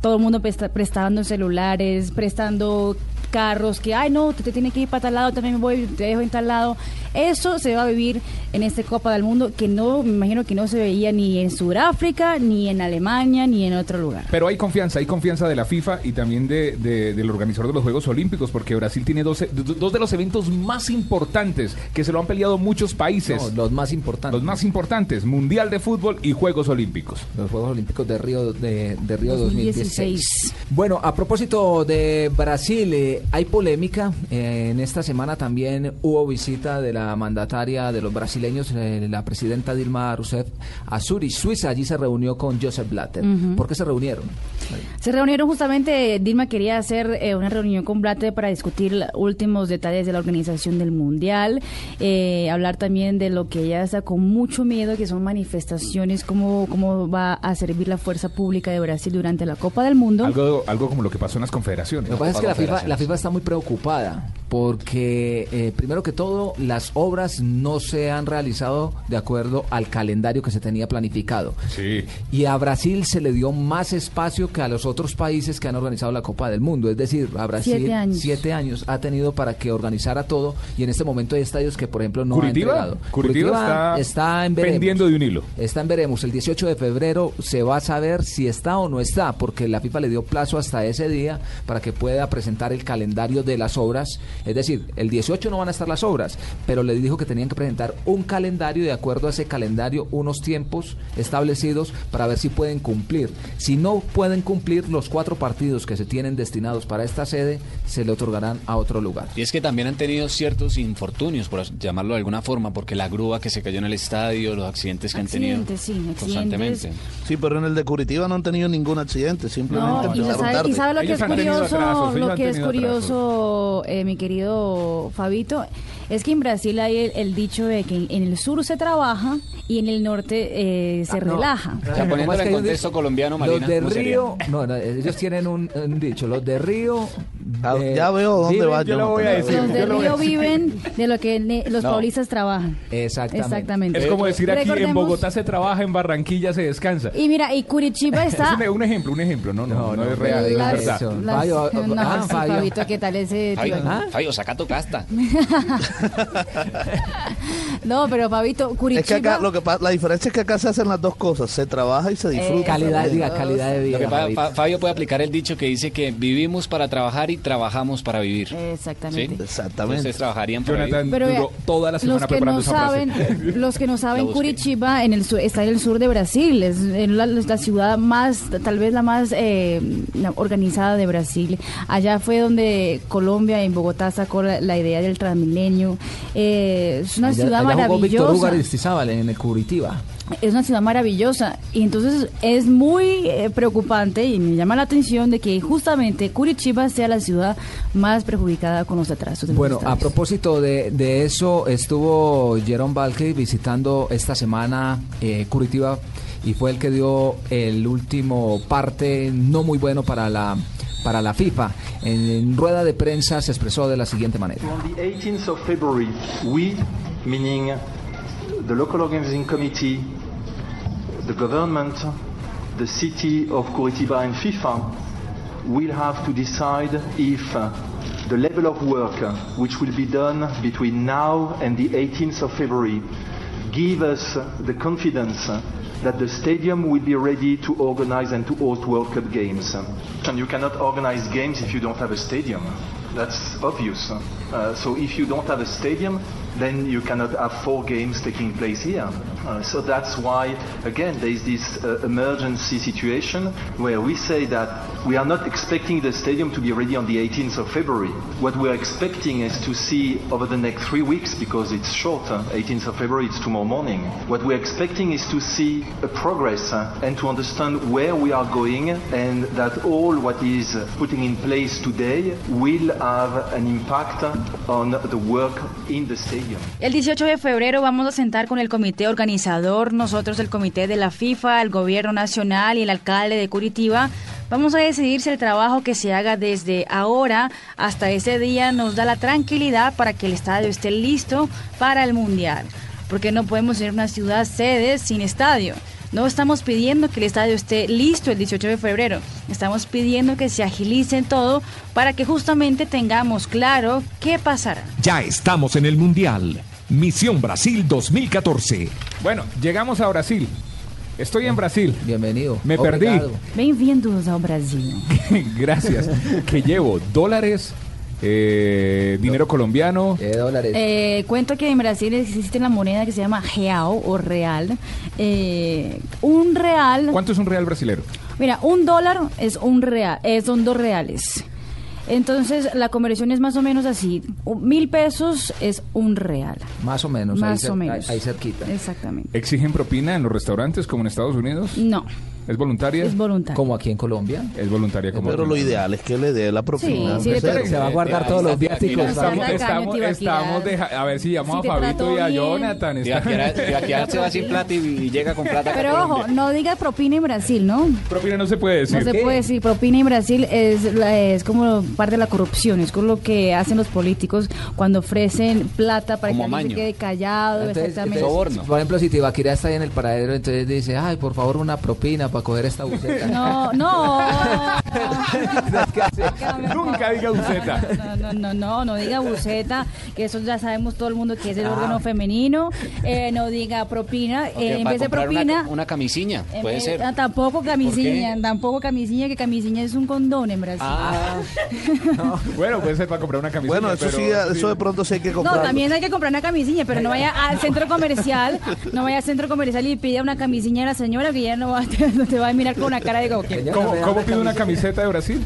Todo el mundo presta- prestando celulares, prestando carros, que, ay, no, te, te tiene que ir para tal lado, también me voy, te dejo en tal lado. Eso se va a vivir en esta Copa del Mundo, que no, me imagino que no se veía ni en Sudáfrica, ni en Alemania, ni en otro lugar. Pero hay confianza, hay confianza de la FIFA y también de, de- del organizador de los Juegos Olímpicos, porque Brasil tiene dos, dos de los eventos más importantes que se lo han peleado muchos países. No, los más importantes. Los más importantes, Mundial de Fútbol y Juegos Olímpicos. Los Juegos Olímpicos de Río de, de Río 2016. 2016. Bueno, a propósito de Brasil, eh, hay polémica. Eh, en esta semana también hubo visita de la mandataria de los brasileños, eh, la presidenta Dilma Rousseff, a Zurich, Suiza. Allí se reunió con Joseph Blatter. Ujú. ¿Por qué se reunieron? Se reunieron justamente, Dilma quería hacer eh, una reunión con Blatter para discutir últimos detalles de la organización del Mundial, eh, hablar también de lo que ella está con mucho miedo, que son manifestaciones, cómo, cómo va a servir la fuerza pública de Brasil durante la Copa del Mundo. Algo, algo como lo que pasó en las confederaciones. Lo que pasa es que la FIFA, la FIFA está muy preocupada porque, eh, primero que todo, las obras no se han realizado de acuerdo al calendario que se tenía planificado. Sí. Y a Brasil se le dio más espacio que a los otros países que han organizado la Copa del Mundo. Es decir, a Brasil Siete años. siete años ha tenido para que organizara todo y en este momento hay estadios que, por ejemplo, no Curitiba, ha entregado. Curitiba está en veremos. pendiendo de un hilo. Está en veremos. El 18 de febrero se va a saber si está o no está, porque la FIFA le dio plazo hasta ese día para que pueda presentar el calendario de las obras. Es decir, el 18 no van a estar las obras, pero le dijo que tenían que presentar un calendario y de acuerdo a ese calendario unos tiempos establecidos para ver si pueden cumplir. Si no pueden cumplir los cuatro partidos que se tienen destinados para esta sede, se le otorgarán a otro lugar. Y es que también han tenido ciertos infortunios, por llamarlo de alguna forma, porque la grúa que se cayó en el estadio, los accidentes que Accidentes, sí, han tenido accidentes. constantemente. Sí, pero en el de Curitiba no han tenido ningún accidente, simplemente No, y sabe, y sabe lo que Ellos es curioso, atrasos, lo que es curioso, eh, mi querido Fabito, es que en Brasil hay el, el dicho de que en el sur se trabaja y en el norte eh, se Ah, no. relaja. O sea, poniéndolo es en contexto ellos- colombiano, Marina, Los de. Río, no, no, ellos tienen un, un dicho, los de Río... Ah, eh, ya veo dónde viven- va yo lo voy a decir. Los de yo Río viven de lo que ne- los No. paulistas trabajan. Exactamente. Exactamente. Es como decir aquí, en Bogotá se trabaja, en Barranquilla se descansa. Y mira, y Curitiba Es está... un, un ejemplo, un ejemplo, no, no, no, es real, es verdad. no, ah. Fabito, ¿qué tal ese Fabio, saca tu casta. No, pero Es que Curitiba... acá, lo que la diferencia es que acá se hacen las dos cosas, se trabaja y se disfruta. calidad, también. diga, calidad de Lo vida. que Fabio puede aplicar el dicho que dice que vivimos para trabajar y trabajamos para vivir. Exactamente. ¿Sí? Exactamente. Ustedes trabajarían para Jonathan vivir. Pero duró toda la semana los que preparando no esa frase. saben, los que no saben. Curitiba en el sur- está en el sur de Brasil, es en la, la ciudad más, tal vez la más eh, organizada de Brasil. Allá fue donde Colombia en Bogotá sacó la, la idea del Transmilenio. Eh, es una Allá- ciudad allá jugó Víctor maravillosa. Aristizábal en el Curitiba. Es una ciudad maravillosa y entonces es muy eh, preocupante y me llama la atención de que justamente Curitiba sea la ciudad más perjudicada con los atrasos. de Bueno, a propósito de, de eso, estuvo Jerome Valky visitando esta semana eh, Curitiba y fue el que dio el último parte no muy bueno para la para la FIFA. En, en rueda de prensa se expresó de la siguiente manera. On the 18th of February, we, meaning the local organizing committee, the government, the city of Curitiba and FIFA, will have to decide if uh, the level of work uh, which will be done between now and the 18th of February give us the confidence that the stadium will be ready to organize and to host World Cup games. And you cannot organize games if you don't have a stadium. That's obvious. Uh, so if you don't have a stadium, then you cannot have four games taking place here. Uh, so that's why, again, there is this uh, emergency situation where we say that we are not expecting the stadium to be ready on the 18th of February. What we're expecting is to see over the next three weeks, because it's short, uh, 18th of February, it's tomorrow morning. What we're expecting is to see a progress uh, and to understand where we are going and that all what is putting in place today will have an impact on the work in the stadium. El 18 de febrero vamos a sentar con el comité organizador, nosotros el comité de la FIFA, el gobierno nacional y el alcalde de Curitiba. Vamos a decidir si el trabajo que se haga desde ahora hasta ese día nos da la tranquilidad para que el estadio esté listo para el Mundial. Porque no podemos ser una ciudad sede sin estadio. No estamos pidiendo que el estadio esté listo el 18 de febrero. Estamos pidiendo que se agilice todo para que justamente tengamos claro qué pasará. Ya estamos en el Mundial. Misión Brasil 2014. Bueno, llegamos a Brasil. Estoy en Brasil. Bienvenido. Me Obrigado. perdí. Bem-vindos ao Brasil. Gracias. que llevo dólares, eh, dinero colombiano. dólares. Eh, cuento que en Brasil existe la moneda que se llama real o real. Eh, un real, ¿Cuánto es un real brasilero? mira, un dólar es un real, eh, son dos reales. Entonces la conversión es más o menos así. Mil pesos es un real. Más o menos. Más ahí, o menos. ahí cerquita. Exactamente. ¿Exigen propina en los restaurantes como en Estados Unidos? No. ¿Es voluntaria? Es voluntaria. Como aquí en Colombia. Es voluntaria como Pero lo ideal es que le dé la propina. Sí, sí, aunque sea. pero- Se va a guardar todos los viáticos. Estamos, estamos, estamos deja- a ver si llamamos Si a Fabito y a bien. Jonathan. está- Tibaquirá- Tibaquirá se va sin plata y, y llega con plata. Pero ojo, Colombia. no diga propina en Brasil, ¿no? Propina no se puede decir. No se puede decir, propina en Brasil es, la- es como parte de la corrupción, es con lo que hacen los políticos cuando ofrecen plata para Como que alguien se quede callado, Entonces, exactamente. entonces, por ejemplo, si Tibaquirá está ahí en el paradero, entonces dice, ay, por favor, una propina para coger esta buceta. No, no. Nunca diga buceta. No, no, no, no, no diga buceta, que eso ya sabemos todo el mundo que es el órgano femenino. Eh, no diga propina, eh, en vez de propina. Una, camisiña, en puede ser. ah, tampoco camisiña, tampoco camisiña, que camisiña es un condón en Brasil. Ah, Bueno, puede ser para comprar una camiseta. Bueno, eso sí, eso de pronto sí hay que No, comprar. también hay que comprar una camisilla, pero no vaya al centro comercial, no vaya al centro comercial y pida una camisilla a la señora que ya no, va, no te va a mirar con una cara de como que... ¿Cómo, cómo pide una camiseta de Brasil?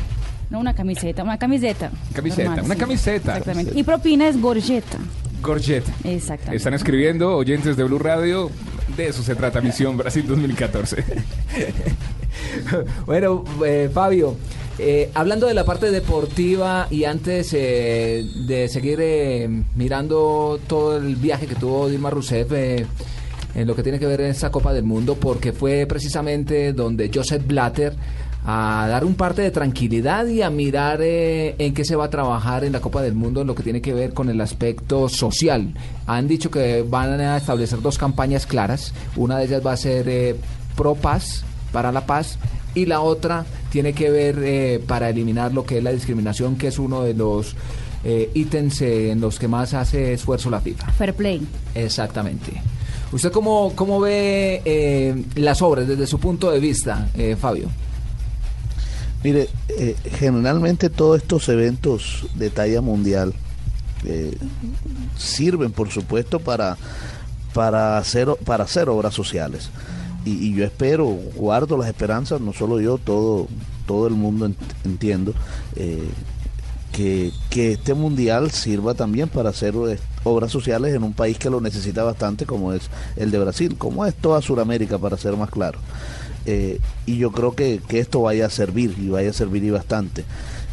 No, una camiseta, una camiseta. Camiseta, Normal, una sí. camiseta. Exactamente. Y propina es gorjeta. Gorget. Exactamente. Están escribiendo oyentes de Blue Radio. De eso se trata Misión Brasil 2014. bueno, eh, Fabio, eh, hablando de la parte deportiva y antes eh, de seguir eh, mirando todo el viaje que tuvo Dilma Rousseff eh, en lo que tiene que ver en esta Copa del Mundo, porque fue precisamente donde Joseph Blatter a dar un parte de tranquilidad y a mirar eh, en qué se va a trabajar en la Copa del Mundo en lo que tiene que ver con el aspecto social. Han dicho que van a establecer dos campañas claras. Una de ellas va a ser eh, pro paz, para la paz, y la otra tiene que ver eh, para eliminar lo que es la discriminación, que es uno de los eh, ítems eh, en los que más hace esfuerzo la FIFA. Fair play. Exactamente. ¿Usted cómo, cómo ve eh, las obras desde su punto de vista, eh, Fabio? Mire, eh, generalmente todos estos eventos de talla mundial eh, sirven, por supuesto, para, para, hacer, para hacer obras sociales. Y, y yo espero, guardo las esperanzas, no solo yo, todo, todo el mundo ent- entiendo, eh, que, este mundial sirva también para hacer eh, obras sociales en un país que lo necesita bastante, como es el de Brasil, como es toda Sudamérica, para ser más claro. Eh, y yo creo que, que esto vaya a servir y vaya a servir y bastante.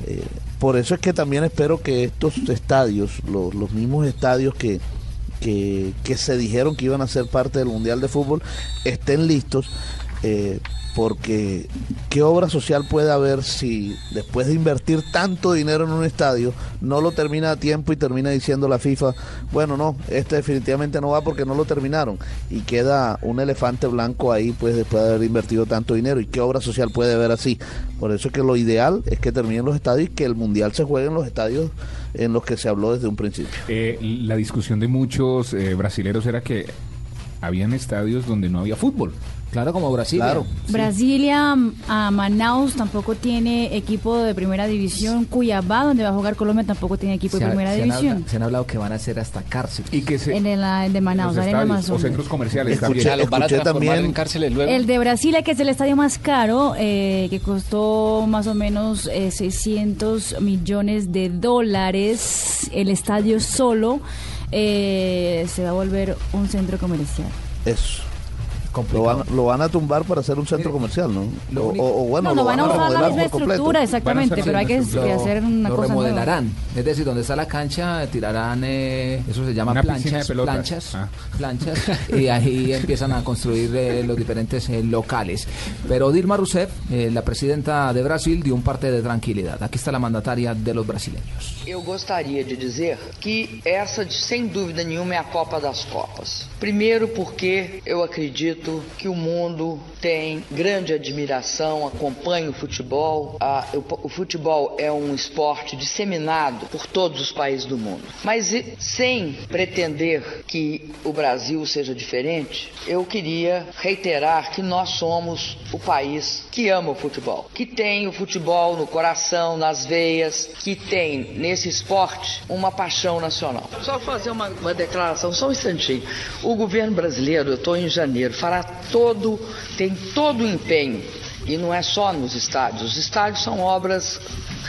Eh, por eso es que también espero que estos estadios, los, los mismos estadios que, que, que se dijeron que iban a ser parte del Mundial de Fútbol, estén listos. Eh, porque qué obra social puede haber si después de invertir tanto dinero en un estadio no lo termina a tiempo y termina diciendo la FIFA, bueno, no, este definitivamente no va porque no lo terminaron y queda un elefante blanco ahí pues después de haber invertido tanto dinero y qué obra social puede haber así. Por eso es que lo ideal es que terminen los estadios y que el mundial se juegue en los estadios en los que se habló desde un principio. Eh, la discusión de muchos eh, brasileros era que habían estadios donde no había fútbol. Claro, como Brasil. Claro. Brasilia, a Manaus tampoco tiene equipo de primera división. Cuyabá, donde va a jugar Colombia, tampoco tiene equipo de ha- primera se han división. se han hablado que van a hacer hasta cárcel. Y que se, En el, el de Manaus, los estadios o centros comerciales Escuché- también. escuché transformar también- en cárceles luego. El de Brasilia, que es el estadio más caro, eh, que costó más o menos eh, 600 millones de dólares, el estadio solo, eh, se va a volver un centro comercial. Eso. Lo van, lo van a tumbar para hacer un centro comercial, ¿no? lo O, o- bueno, no, lo van a usar la misma estructura, exactamente, Van pero hay que, hacer- una lo cosa nueva. remodelarán. Es decir, donde está la cancha tirarán, eh, eso se llama Una piscina de planchas, planchas, Ah. planchas, y ahí empiezan a construir eh, los diferentes eh, locales. Pero Dilma Rousseff, eh, la presidenta de Brasil, dio un parte de tranquilidad. Aquí está la mandataria de los brasileños. Eu gostaria de dizer que essa, sem dúvida nenhuma, é a Copa das Copas. Primeiro, porque eu acredito que o mundo tem grande admiração, acompanha o futebol. O, o futebol é um esporte disseminado por todos os países do mundo. Mas sem pretender que o Brasil seja diferente, eu queria reiterar que nós somos o país que ama o futebol, que tem o futebol no coração, nas veias, que tem nesse esporte uma paixão nacional. Só fazer uma, uma declaração, só um instantinho. O governo brasileiro, eu estou em janeiro, fará todo, tem todo o empenho, e não é só nos estádios, os estádios são obras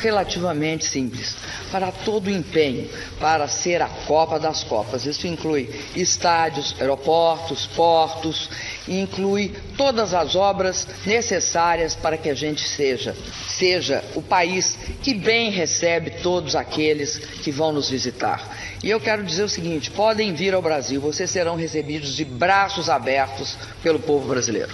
relativamente simples, fará todo o empenho para ser a Copa das Copas. Isso inclui estádios, aeroportos, portos, e inclui todas as obras necessárias para que a gente seja, seja o país que bem recebe todos aqueles que vão nos visitar. E eu quero dizer o seguinte: podem vir ao Brasil, vocês serão recebidos de braços abertos pelo povo brasileiro.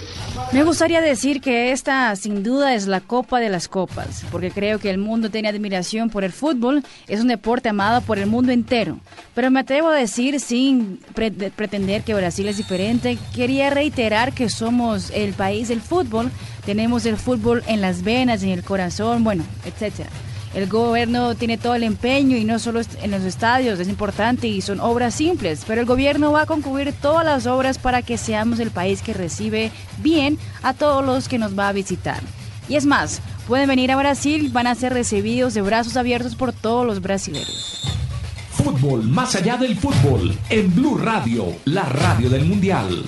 Me gustaría decir que esta sin duda es la copa de las copas, porque creo que el mundo tiene admiración por el fútbol, es un deporte amado por el mundo entero. Pero me atrevo a decir, sin pre- pretender que Brasil es diferente, quería reiterar que somos el país del fútbol, tenemos el fútbol en las venas, en el corazón, bueno, etcétera. El gobierno tiene todo el empeño y no solo en los estadios, es importante y son obras simples, pero el gobierno va a concluir todas las obras para que seamos el país que recibe bien a todos los que nos va a visitar. Y es más, pueden venir a Brasil, van a ser recibidos de brazos abiertos por todos los brasileños. Fútbol más allá del fútbol en Blue Radio, la radio del Mundial.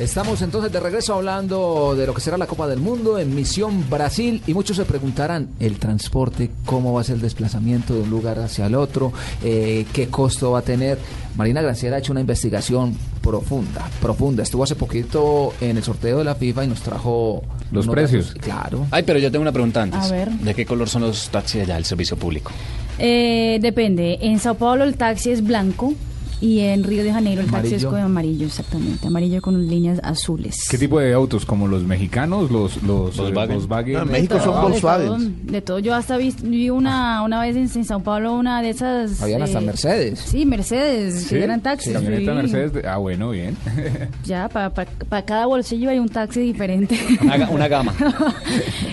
Estamos entonces de regreso hablando de lo que será la Copa del Mundo en Misión Brasil y muchos se preguntarán el transporte, cómo va a ser el desplazamiento de un lugar hacia el otro, eh, qué costo va a tener. Marina Granciera ha hecho una investigación profunda, profunda. Estuvo hace poquito en el sorteo de la FIFA y nos trajo Los precios. datos. Claro. Ay, pero yo tengo una pregunta antes. A ver. ¿De qué color son los taxis allá, el servicio público? Eh, depende, en Sao Paulo el taxi es blanco, Y en Río de Janeiro el taxi es Amarillo. con amarillo, exactamente. Amarillo con líneas azules. ¿Qué tipo de autos? ¿Como los mexicanos? ¿Los, los eh, Volkswagen. Volkswagen? De todo, de todo, De todo, yo hasta vi, vi una, una vez en, en Sao Paulo una de esas... Habían hasta Mercedes. Sí, Mercedes, que eran taxis. Camioneta sí. Mercedes. de- Ah, bueno, bien. Ya, para cada bolsillo hay un taxi diferente. Una, ga- una gama.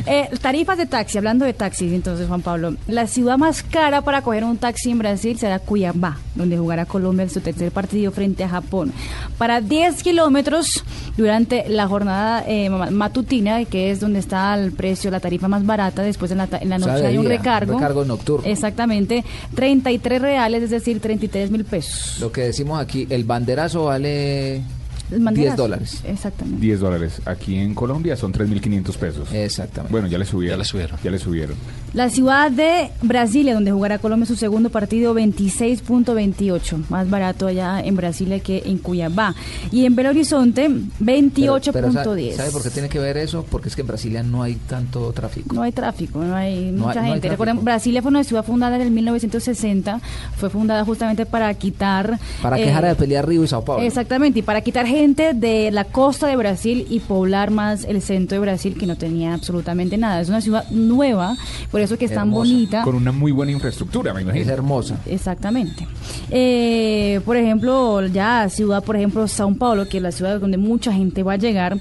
Eh, tarifas de taxi, hablando de taxis, entonces Juan Pablo, la ciudad más cara para coger un taxi en Brasil será Cuiabá, donde jugará Colombia en su tercer partido frente a Japón. Para 10 kilómetros durante la jornada eh, ma- matutina, que es donde está el precio, la tarifa más barata, después en la, en la O sea, noche hay un recargo. recargo nocturno. Exactamente, 33 reales, es decir, 33 mil pesos. Lo que decimos aquí, el banderazo vale. 10 dólares. Exactamente. 10 dólares. Aquí en Colombia son 3.500 pesos. Exactamente. Bueno, ya le subieron. Ya le subieron. Ya le subieron. La ciudad de Brasilia, donde jugará Colombia su segundo partido, 26.28. Más barato allá en Brasilia que en Cuiabá. Y en Belo Horizonte, Pero- pero ¿sabe- 28.10. ¿Sabe por qué tiene que ver eso? Porque es que en Brasilia no hay tanto tráfico. No hay tráfico, no hay No mucha hay- no hay gente. Brasilia fue una ciudad fundada en el 1960. Fue fundada justamente para quitar... Para eh, dejara de pelear Río y Sao Paulo. Exactamente, y para quitar gente de la costa de Brasil y poblar más el centro de Brasil que no tenía absolutamente nada. Es una ciudad nueva, por eso que es tan bonita. Con una muy buena infraestructura, me imagino. Es hermosa. Exactamente. Eh, por ejemplo, ya ciudad, por ejemplo, Sao Paulo, que es la ciudad donde mucha gente va a llegar.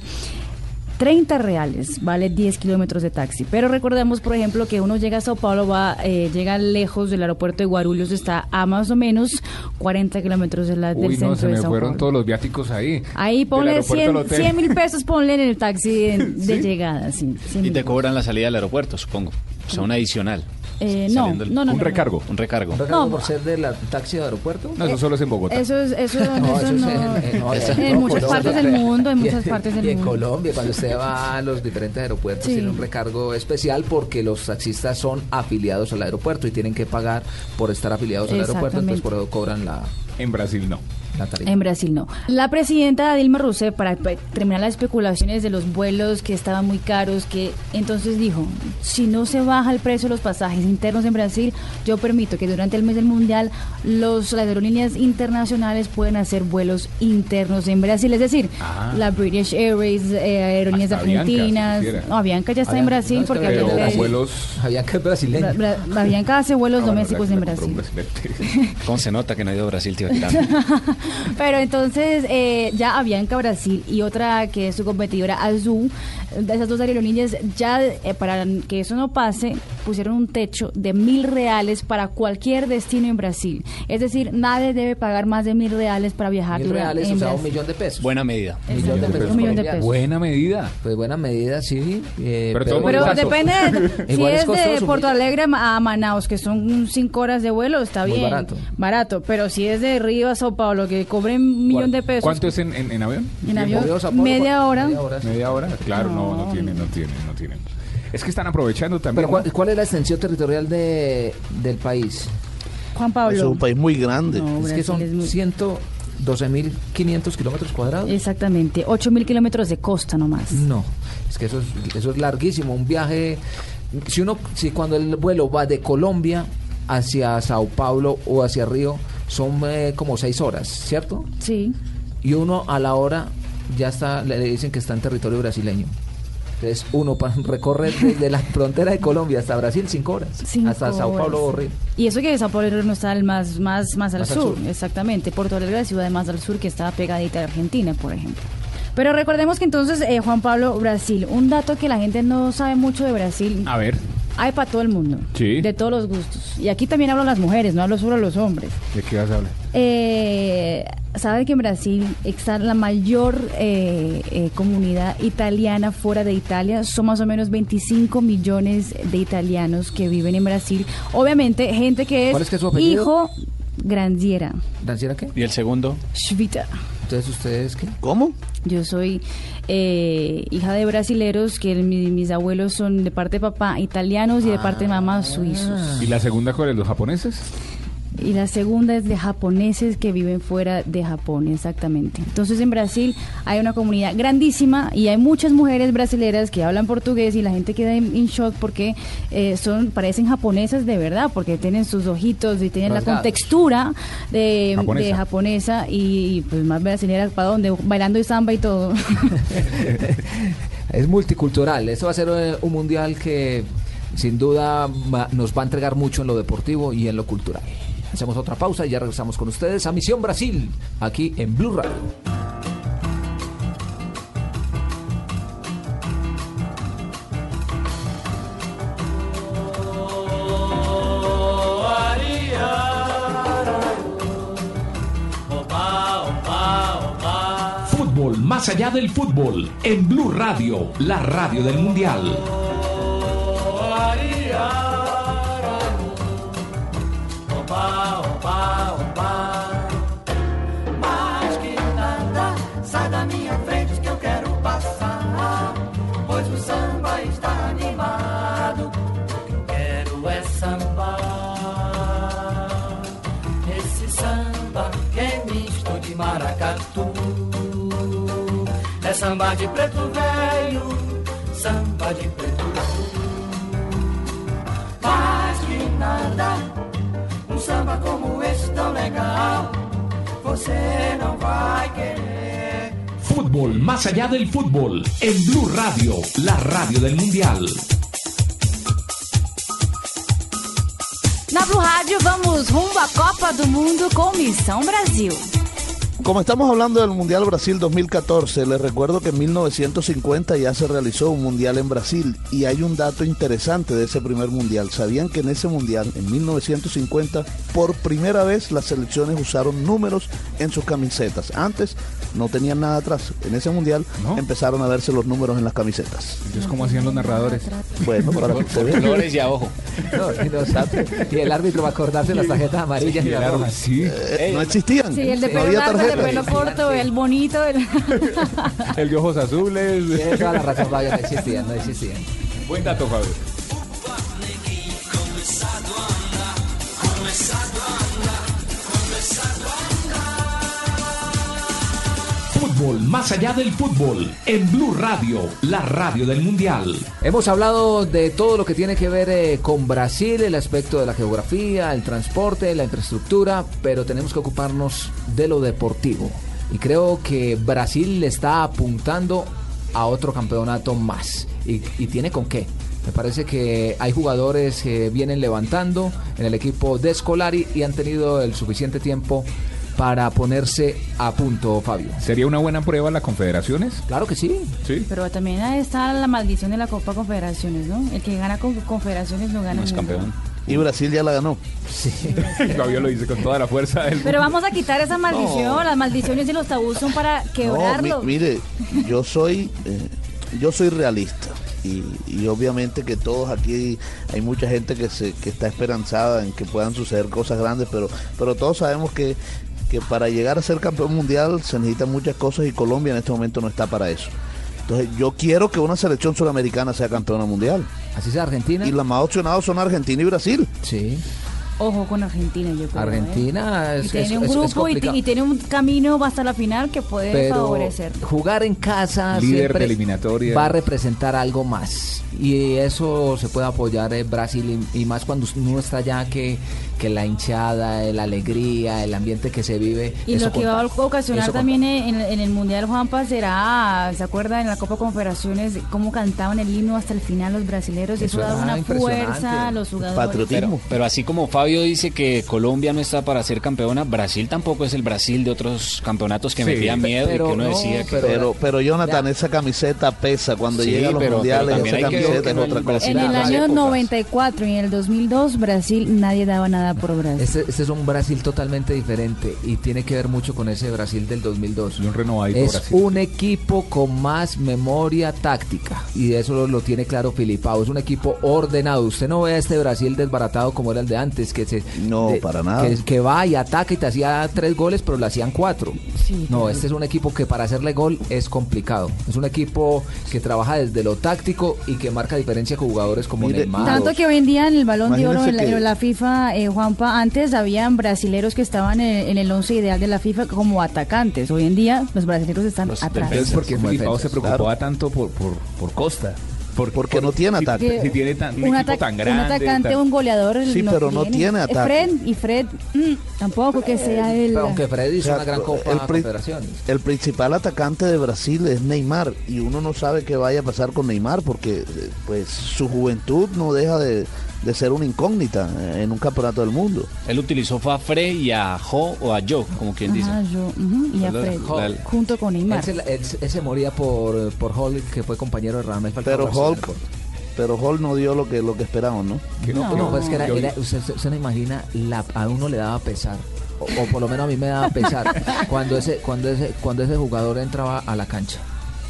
30 reales vale 10 kilómetros de taxi. Pero recordemos, por ejemplo, que uno llega a Sao Paulo, va, eh, llega lejos del aeropuerto de Guarulhos, está a más o menos 40 kilómetros de la, del Uy, centro no, se de me Sao fueron Paulo. todos los viáticos ahí. Ahí Del ponle aeropuerto 100 al hotel. 100 mil pesos, ponle en el taxi de, de llegada. Sí, 100 Y te cobran la salida del aeropuersto, supongo. O sea, un adicional. Eh, no, Saliendo el- no, no, Un no, no. recargo. Un recargo. ¿Un recargo No, por ser del taxi de aeropuerto? No, eso solo es en Bogotá. Eso es, eso, No, eso eso es en, muchas partes del mundo, en muchas partes del y en mundo. Colombia, cuando usted va a los diferentes aeropuertos, Sí. tiene un recargo especial porque los taxistas son afiliados al aeropuerto y tienen que pagar por estar afiliados al aeropuerto, entonces por eso cobran la, En Brasil no. En Brasil no. La presidenta Dilma Rousseff, para terminar las especulaciones de los vuelos que estaban muy caros, que entonces dijo, si no se baja el precio de los pasajes internos en Brasil, yo permito que durante el mes del Mundial los, las aerolíneas internacionales puedan hacer vuelos internos en Brasil. Es decir, Ah. la British Airways, eh, aerolíneas Hasta Avianca, argentinas. siquiera. no, Avianca ya está en Avianca, Brasil no, porque Pero Avianca, vuelos... Avianca es brasileño. Bra- Bra- Avianca hace vuelos Ah, domésticos en Brasil. un brasileño. ¿Cómo se nota que no ha ido a Brasil, tío? Pero entonces eh, ya Avianca Brasil y otra que es su competidora Azul, esas dos aerolíneas, ya eh, para que eso no pase, pusieron un techo de mil reales para cualquier destino en Brasil. Es decir, nadie debe pagar más de mil reales para viajar Mil reales, en o sea, un millón de pesos. Buena medida. Millón de pesos Un millón de pesos. Buena medida. Pues buena medida, sí. eh, Pero todo Pero depende, de- si Igual es es de Porto Alegre a Manaus, que son cinco horas de vuelo, está Muy bien. barato. Barato. Pero si es de Río a Sao Paulo, que cobren un millón de pesos. ¿Cuánto es en, en, en avión? En avión, Río, Sao Paulo, media hora. media hora, sí. ¿Media hora? Claro, no, no tienen, no tienen, no tienen. Es que están aprovechando también. Pero ¿cuál, cuál es la extensión territorial de, del país? Juan Pablo. Es un país muy grande. No, es que son Brasil es muy- 112.500 kilómetros cuadrados. Exactamente, 8 mil kilómetros de costa nomás. No, es que eso es, eso es larguísimo. Un viaje, si uno, si cuando el vuelo va de Colombia hacia Sao Paulo o hacia Río, son eh, como seis horas, ¿cierto? Sí. Y uno a la hora ya está, le dicen que está en territorio brasileño. Entonces uno recorre desde la frontera de Colombia hasta Brasil cinco horas, Cinco hasta Sao Paulo o. Río. Y eso que Sao Paulo no está más, más, más al Más al sur, sur. exactamente. Porto Alegre es la ciudad más al sur que está pegadita a Argentina, por ejemplo. Pero recordemos que entonces, eh, Juan Pablo, Brasil, un dato que la gente no sabe mucho de Brasil, A ver, hay para todo el mundo, Sí. de todos los gustos. Y aquí también hablo las mujeres, no hablo solo los hombres. ¿de qué vas a hablar? Eh, ¿Sabe que en Brasil está la mayor eh, eh, comunidad italiana fuera de Italia? Son más o menos 25 millones de italianos que viven en Brasil. Obviamente, gente que es, ¿Cuál es que es su hijo Grandiera, ¿Danciera qué? ¿Y el segundo? Schwita. Entonces ustedes qué? ¿Cómo? Yo soy eh, hija de brasileros, que mi- mis abuelos son de parte de papá italianos y de parte de mamá suizos. ¿Y la segunda cuál es? ¿Los japoneses? Y la segunda es de japoneses que viven fuera de Japón, exactamente. Entonces en Brasil hay una comunidad grandísima y hay muchas mujeres brasileras que hablan portugués y la gente queda en, shock porque eh, son parecen japonesas de verdad, porque tienen sus ojitos y tienen la contextura de Japonesa. de japonesa y pues más brasileras para dónde, bailando y samba y todo. Es multicultural. Eso va a ser eh, un mundial que sin duda nos va a entregar mucho en lo deportivo y en lo cultural. Hacemos otra pausa y ya regresamos con ustedes a Misión Brasil, aquí en Blue Radio. Fútbol más allá del fútbol en Blue Radio, la radio del Mundial. Samba de preto velho, samba de preto velho. Mais que nada, um samba como esse tão legal. Você não vai querer. Fútbol más allá del fútbol en Blue Radio, la radio del Mundial. Na Blue Rádio, vamos rumo à Copa do Mundo com Missão Brasil. Como estamos hablando del Mundial Brasil 2014, les recuerdo que en 1950 ya se realizó un Mundial en Brasil y hay un dato interesante de ese primer Mundial. ¿Sabían que en ese Mundial, en 1950, por primera vez las selecciones usaron números en sus camisetas? Antes no tenían nada atrás. En ese Mundial empezaron a verse los números en las camisetas. Entonces, ¿cómo hacían los narradores? Bueno, para que usted vea. Flores y a ojo. No, y, no el árbitro va a acordarse las tarjetas amarillas y las rojas. Eh, no existían. Sí, el de no pelo había largo, el de pelo corto, el bonito, el... El de ojos azules. Tiene toda la razón, Fabio, no existían, no existían. Buen dato, Fabio. Más allá del fútbol en Blue Radio, la radio del Mundial. Hemos hablado de todo lo que tiene que ver eh, con Brasil, el aspecto de la geografía, el transporte, la infraestructura, pero tenemos que ocuparnos de lo deportivo. Y creo que Brasil le está apuntando a otro campeonato más. Y, y tiene con qué. Me parece que hay jugadores que vienen levantando en el equipo de Scolari y han tenido el suficiente tiempo para ponerse a punto, Fabio. ¿Sería una buena prueba las confederaciones? Claro que sí. Sí. Pero también ahí está la maldición de la Copa Confederaciones, ¿no? El que gana con Confederaciones no gana. el mundo. Y Brasil ya la ganó. Sí. Fabio lo dice con toda la fuerza del Pero vamos a quitar esa maldición. Las maldiciones y los tabús son para No, quebrarlos. mi- mire, yo soy, eh, yo soy realista. Y, y obviamente que todos aquí hay mucha gente que se que está esperanzada en que puedan suceder cosas grandes, pero pero todos sabemos que, que para llegar a ser campeón mundial se necesitan muchas cosas y Colombia en este momento no está para eso. Entonces yo quiero que una selección sudamericana sea campeona mundial. Así sea Argentina. Y los más opcionados son Argentina y Brasil. Sí. Ojo con Argentina, yo creo. ¿eh? Argentina es, Y tiene es- un es grupo y, tiene un camino hasta la final que puede pero favorecer. jugar en casa Líder siempre de eliminatoria. va a representar algo más y eso se puede apoyar en Brasil y, y más cuando uno está allá que, que la hinchada, la alegría, el ambiente que se vive. Y eso lo que va a ocasionar también en, en el Mundial Juanpa será, ¿se acuerda en la Copa Confederaciones cómo cantaban el himno hasta el final los brasileños? Eso, Eso da una fuerza a los jugadores. Pero, pero así como Fabio dice que Colombia no está para ser campeona, Brasil tampoco es el Brasil de otros campeonatos que Sí, metían miedo y que uno no, decía que... Pero, pero Jonathan, esa camiseta pesa cuando Sí, llega a los pero- mundiales. esa camiseta que es otra cosa. En el año 94 y en el 2002 Brasil nadie daba nada por Brasil. Este, este es un Brasil totalmente diferente y tiene que ver mucho con ese Brasil del 2002. un renovadito es Brasil. un equipo con más memoria táctica y eso lo, lo tiene claro Filipao. Es un equipo ordenado. Usted no ve a este Brasil desbaratado como era el de antes, que se No, para nada. Que, que va y ataca y te hacía tres goles, pero le hacían cuatro. no, este es un equipo que para hacerle gol es complicado. Es un equipo que trabaja desde lo táctico y que marca diferencia con jugadores como Neymar. Tanto que hoy en día en el Balón de Oro, en la, Imagínese que- en la FIFA, eh, Juanpa, antes habían brasileros que estaban en, en el once ideal de la FIFA como atacantes. Hoy en día los brasileros están atrás. Es porque Filipao se preocupaba claro. tanto por, por, por Costa. Por- Porque por- no tiene si- ataque. Si, tiene tan, un, un, equipo tan un grande. atacante, tan- un goleador. Sí, pero no tiene ataque. Fred, y Fred mm, tampoco que sea él. Pero aunque Fred hizo O sea, una gran Copa el pri-. El principal atacante de Brasil es Neymar y uno no sabe qué vaya a pasar con Neymar porque eh, pues su juventud no deja de, de ser una incógnita eh, en un campeonato del mundo. Él utilizó fue a Fre y a Jo o a Joe, como quien dice. Ajá, yo, ujú, y a La- Fred, la- junto con Neymar. Él se, él se- él se moría por, por Hulk, que fue compañero de Falcao. Pero. Hulk, pero Hulk no dio lo que lo que esperamos, ¿no? No, no, pues es que era, Yo- era- usted, usted no imagina, la, a uno le daba pesar, o, o por lo menos a mí me daba pesar, cuando ese, cuando ese, cuando ese jugador entraba a la cancha.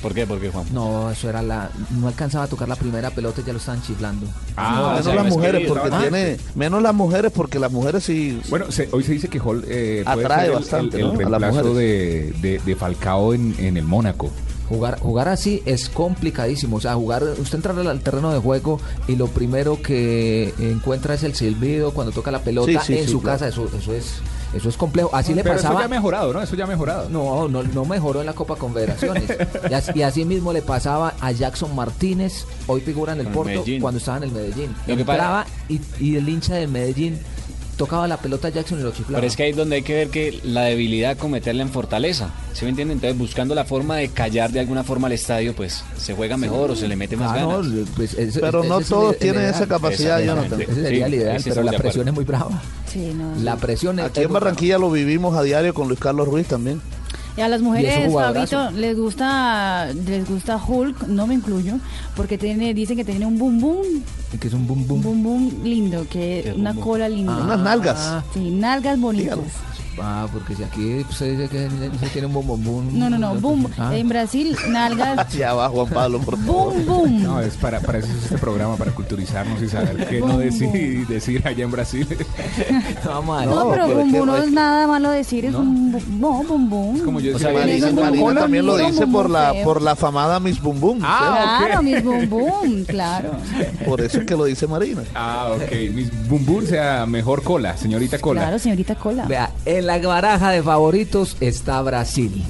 ¿Por qué? ¿Por qué, Juan? No, eso era la, no alcanzaba a tocar la primera pelota y ya lo estaban chiflando. Ah, No, o menos sea, las que mujeres porque tiene menos las mujeres porque las mujeres sí Bueno, se- hoy se dice que Hall eh, puede Atrae ser bastante, el, el ¿no? a las reemplazo mujeres. de, de, de Falcao en, en el Mónaco. Jugar, jugar así es complicadísimo. O sea, jugar, usted entra al terreno de juego y lo primero que encuentra es el silbido cuando toca la pelota Sí, sí, en sí, su claro. casa. Eso, eso es, eso es complejo. Así le Pero pasaba. eso ya ha mejorado, ¿no? Eso ya ha mejorado. No, no, no mejoró en la Copa Confederaciones. y, así, y así mismo le pasaba a Jackson Martínez, hoy figura en el Con Porto, Medellín. cuando estaba en el Medellín. Lo que Entraba y, y el hincha del Medellín tocaba la pelota Jackson y lo chiflaba. Pero es que ahí es donde hay que ver que la debilidad cometerla en fortaleza. ¿Sí me entienden? Entonces, buscando la forma de callar de alguna forma al estadio, pues se juega mejor o se le mete más Ah, no, ganas. pues, ese- Pero ese no es todos tienen esa capacidad. Jonathan. Ese sería Sí, el ideal, pero la presión es muy brava. Sí, no, La presión es Aquí en. Barranquilla lo vivimos a diario con Luis Carlos Ruiz también. Y a las es mujeres. Fabito, les gusta, les gusta Hulk, no me incluyo, porque tiene, dicen que tiene un boom boom, Que es un boom un boom. boom lindo, que una cola linda. Unas nalgas. Sí, nalgas bonitas. Ah, porque si aquí se dice que se tiene un boom boom boom. No, no, no, boom. Ah. En Brasil, nalgas, Ya va Juan Pablo, por favor. boom boom. No, es para, para eso es este programa, para culturizarnos y saber qué no Bum, decir, decir allá en Brasil. No, No, pero boom es boom no no es es- nada malo decir, es un bu- no, boom boom. Como yo O sea, decía, Marina, Marina- también lo dice por la por la famada Miss Boom Boom. Ah, Claro, ok. mis boom boom, claro. Por eso es que lo dice Marina. Ah, ok. Mis Bum Bum sea mejor cola, señorita cola. Claro, señorita Cola. Vea, en la baraja de favoritos está Brasil.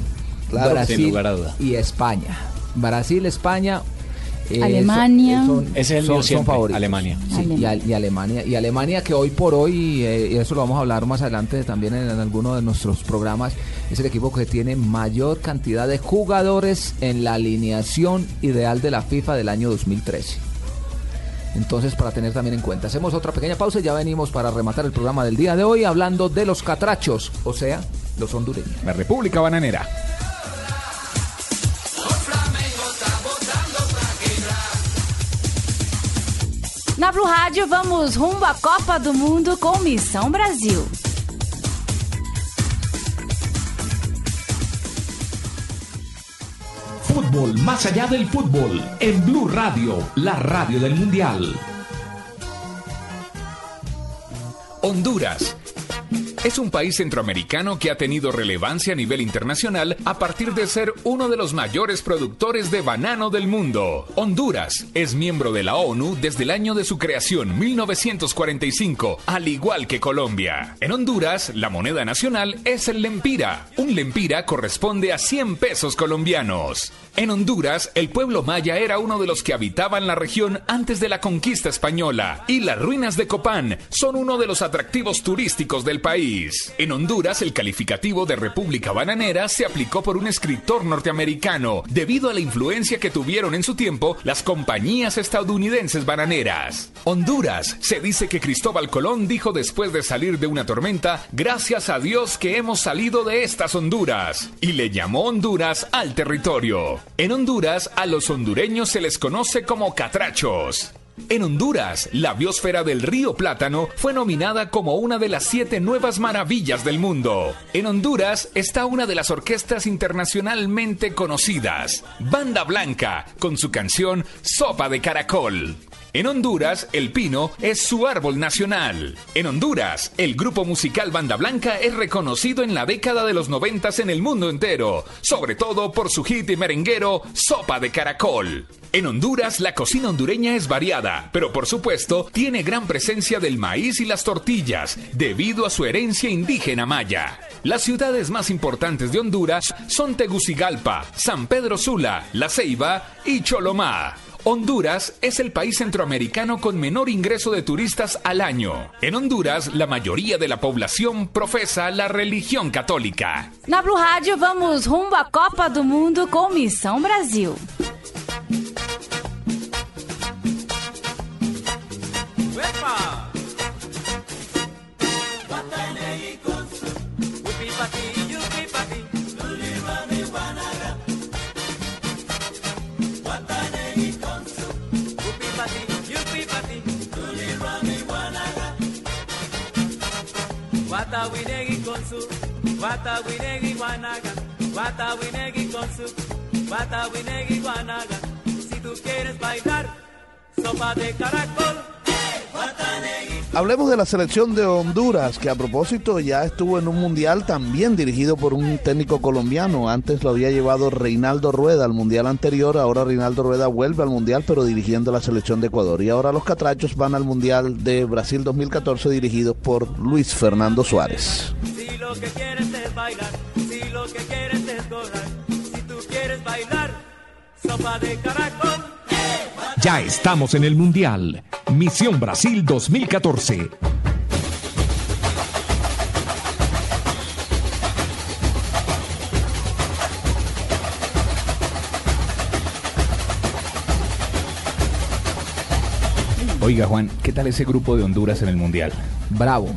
Claro, Brasil sin lugar a duda. y España. Brasil, España. eh, Alemania. son- Ese es el son- son favoritos. Alemania. Sí, y, Alemania. Al- y Alemania. Y Alemania que hoy por hoy, eh, y eso lo vamos a hablar más adelante también en, en alguno de nuestros programas, es el equipo que tiene mayor cantidad de jugadores en la alineación ideal de la FIFA del año 2013. Entonces, para tener también en cuenta, hacemos otra pequeña pausa y ya venimos para rematar el programa del día de hoy hablando de los catrachos, o sea, los hondureños. La República Bananera. Na Blue Rádio, vamos rumo à Copa do Mundo com Missão Brasil. Fútbol más allá del fútbol en Blue Radio, la radio del Mundial. Honduras. Es un país centroamericano que ha tenido relevancia a nivel internacional a partir de ser uno de los mayores productores de banano del mundo. Honduras es miembro de la ONU desde el año de su creación, 1945, al igual que Colombia. En Honduras, la moneda nacional es el lempira. Un lempira corresponde a 100 pesos colombianos. En Honduras, el pueblo maya era uno de los que habitaban la región antes de la conquista española, y las ruinas de Copán son uno de los atractivos turísticos del país. En Honduras, el calificativo de República Bananera se aplicó por un escritor norteamericano, debido a la influencia que tuvieron en su tiempo las compañías estadounidenses bananeras. Honduras, se dice que Cristóbal Colón dijo después de salir de una tormenta, gracias a Dios que hemos salido de estas Honduras, y le llamó Honduras al territorio. En Honduras, a los hondureños se les conoce como catrachos. En Honduras, la biosfera del río Plátano fue nominada como una de las siete nuevas maravillas del mundo. En Honduras está una de las orquestas internacionalmente conocidas, Banda Blanca, con su canción Sopa de Caracol. En Honduras, el pino es su árbol nacional. En Honduras, el grupo musical Banda Blanca es reconocido en la década de los noventas en el mundo entero, sobre todo por su hit y merenguero Sopa de Caracol. En Honduras, la cocina hondureña es variada, pero por supuesto tiene gran presencia del maíz y las tortillas, debido a su herencia indígena maya. Las ciudades más importantes de Honduras son Tegucigalpa, San Pedro Sula, La Ceiba y Cholomá. Honduras es el país centroamericano con menor ingreso de turistas al año. En Honduras, la mayoría de la población profesa la religión católica. Na Blue Rádio, vamos rumbo à Copa do Mundo com Missão Brasil. Wata winegi konzu, wata winegi wanaga, wata winegi konzu, wata winegi wanaga. Si tú quieres bailar, sopa de caracol. Hablemos de la selección de Honduras, que a propósito ya estuvo en un mundial también dirigido por un técnico colombiano. Antes lo había llevado Reinaldo Rueda al mundial anterior, ahora Reinaldo Rueda vuelve al mundial, pero dirigiendo la selección de Ecuador. Y ahora los catrachos van al mundial de Brasil 2014 dirigidos por Luis Fernando Suárez. Sopa de caracol. Ya estamos en el Mundial. Misión Brasil 2014. Oiga, Juan, ¿qué tal ese grupo de Honduras en el Mundial? Bravo.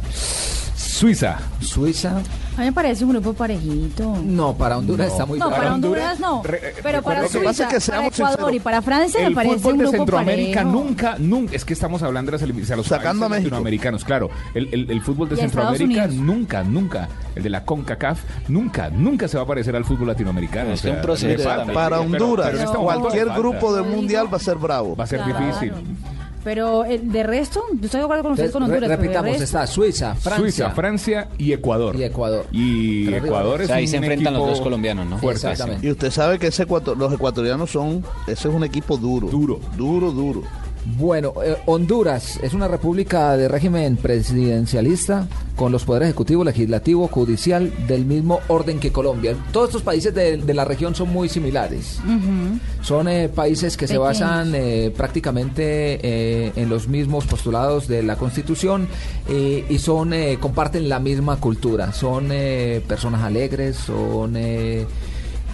Suiza. Suiza. A mí me parece un grupo parejito. No, para Honduras No. está muy No, para Honduras no. Pero para que Suiza, pasa que para Ecuador y para Francia me El parece fútbol un de grupo Centroamérica parejo. nunca, nunca, es que estamos hablando de las eliminatorias, a los Sacando a países México. latinoamericanos, claro. El, el- el fútbol de Centroamérica nunca, nunca, el de la CONCACAF, nunca, nunca se va a parecer al fútbol latinoamericano. Es o sea, un proceso le falta. también. Para Honduras, pero este cualquier grupo del mundial va a ser bravo. Va a ser Claro. difícil. Pero eh, de resto, yo estoy de acuerdo con ustedes con Honduras. repitamos, resto- está Suiza, Francia. Suiza, Francia y Ecuador. Y Ecuador. Y Ecuador es O sea, ahí un se enfrentan los dos colombianos, ¿no? fuerte. Exactamente. Y usted sabe que ese ecuator- los ecuatorianos son, ese es un equipo duro. Duro. Duro, duro. Bueno, eh, Honduras es una república de régimen presidencialista con los poderes ejecutivo, legislativo, judicial del mismo orden que Colombia. Todos estos países de, de la región son muy similares. Son eh, países que se basan eh, prácticamente eh, en los mismos postulados de la Constitución eh, y son eh, comparten la misma cultura. Son eh, personas alegres, son eh,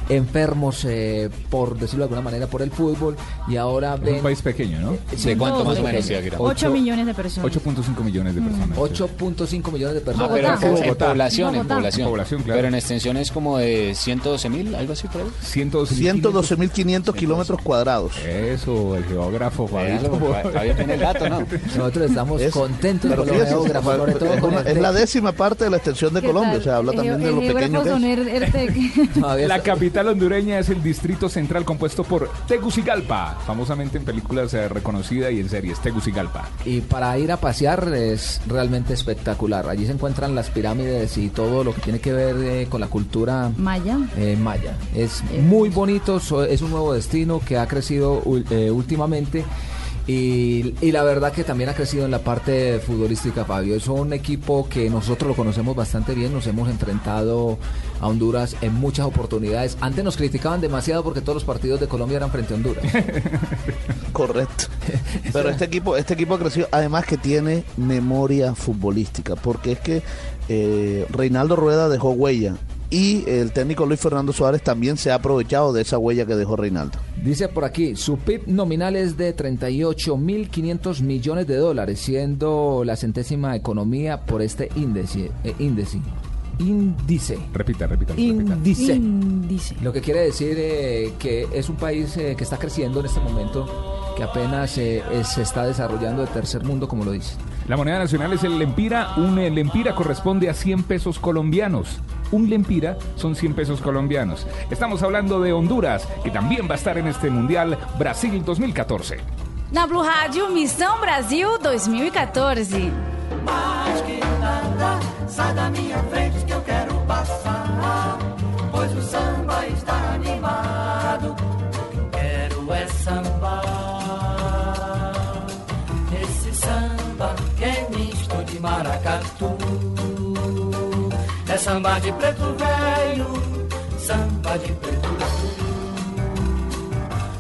enfermos, eh, por decirlo de alguna manera, por el fútbol y ahora Es ven un país pequeño, ¿no? Sí, ¿De cuánto no, más o no, menos, no. Tiagra? 8 millones de personas. 8.5 millones de personas. 8.5 millones de personas. Ah, pero en, Bogotá. en población, en población. Población, claro. Pero en extensión es como de 112 mil, algo así por ahí. 112.500 kilómetros cuadrados. Eso, el geógrafo Fabito. Fa- Fabio tiene el dato, ¿no? Nosotros estamos Es- contentos pero con los geógrafos, sobre todo es, una- el es la décima parte de la extensión de ¿Qué Colombia, tal? o sea, habla El también geo- de lo el pequeño que es. La está- capital hondureña es el distrito central compuesto por Tegucigalpa, famosamente en películas eh, reconocida y en series, Tegucigalpa. Y para ir a pasear es realmente espectacular. Allí se encuentran las pirámides y todo lo que tiene que ver eh, con la cultura Maya. eh, maya. Es muy bonito, so- es un nuevo destino que ha crecido eh, últimamente. Y, y la verdad que también ha crecido en la parte futbolística, Fabio. Es un equipo que nosotros lo conocemos bastante bien, nos hemos enfrentado a Honduras en muchas oportunidades. Antes nos criticaban demasiado porque todos los partidos de Colombia eran frente a Honduras. Correcto. Pero este equipo, este equipo ha crecido, además que tiene memoria futbolística, porque es que eh, Reinaldo Rueda dejó huella y el técnico Luis Fernando Suárez también se ha aprovechado de esa huella que dejó Reinaldo. Dice por aquí, su PIB nominal es de 38.500 millones de dólares, siendo la centésima economía por este índice. eh, índice. Índice. Repita, repita. repita. Índice. Índice. Lo que quiere decir eh, que es un país eh, que está creciendo en este momento, que apenas eh, eh, se está desarrollando de tercer mundo, como lo dice. La moneda nacional es el lempira. Un lempira corresponde a 100 pesos colombianos. Un lempira son 100 pesos colombianos. Estamos hablando de Honduras, que también va a estar en este Mundial Brasil 2014. Na Blue Rádio, Missão Brasil 2014. Mais que nada, sai da minha frente que eu quero passar. Pois o samba está animado. O que eu quero é sambar. Esse samba que é misto de maracatu. Samba de preto velho, samba de preto velho.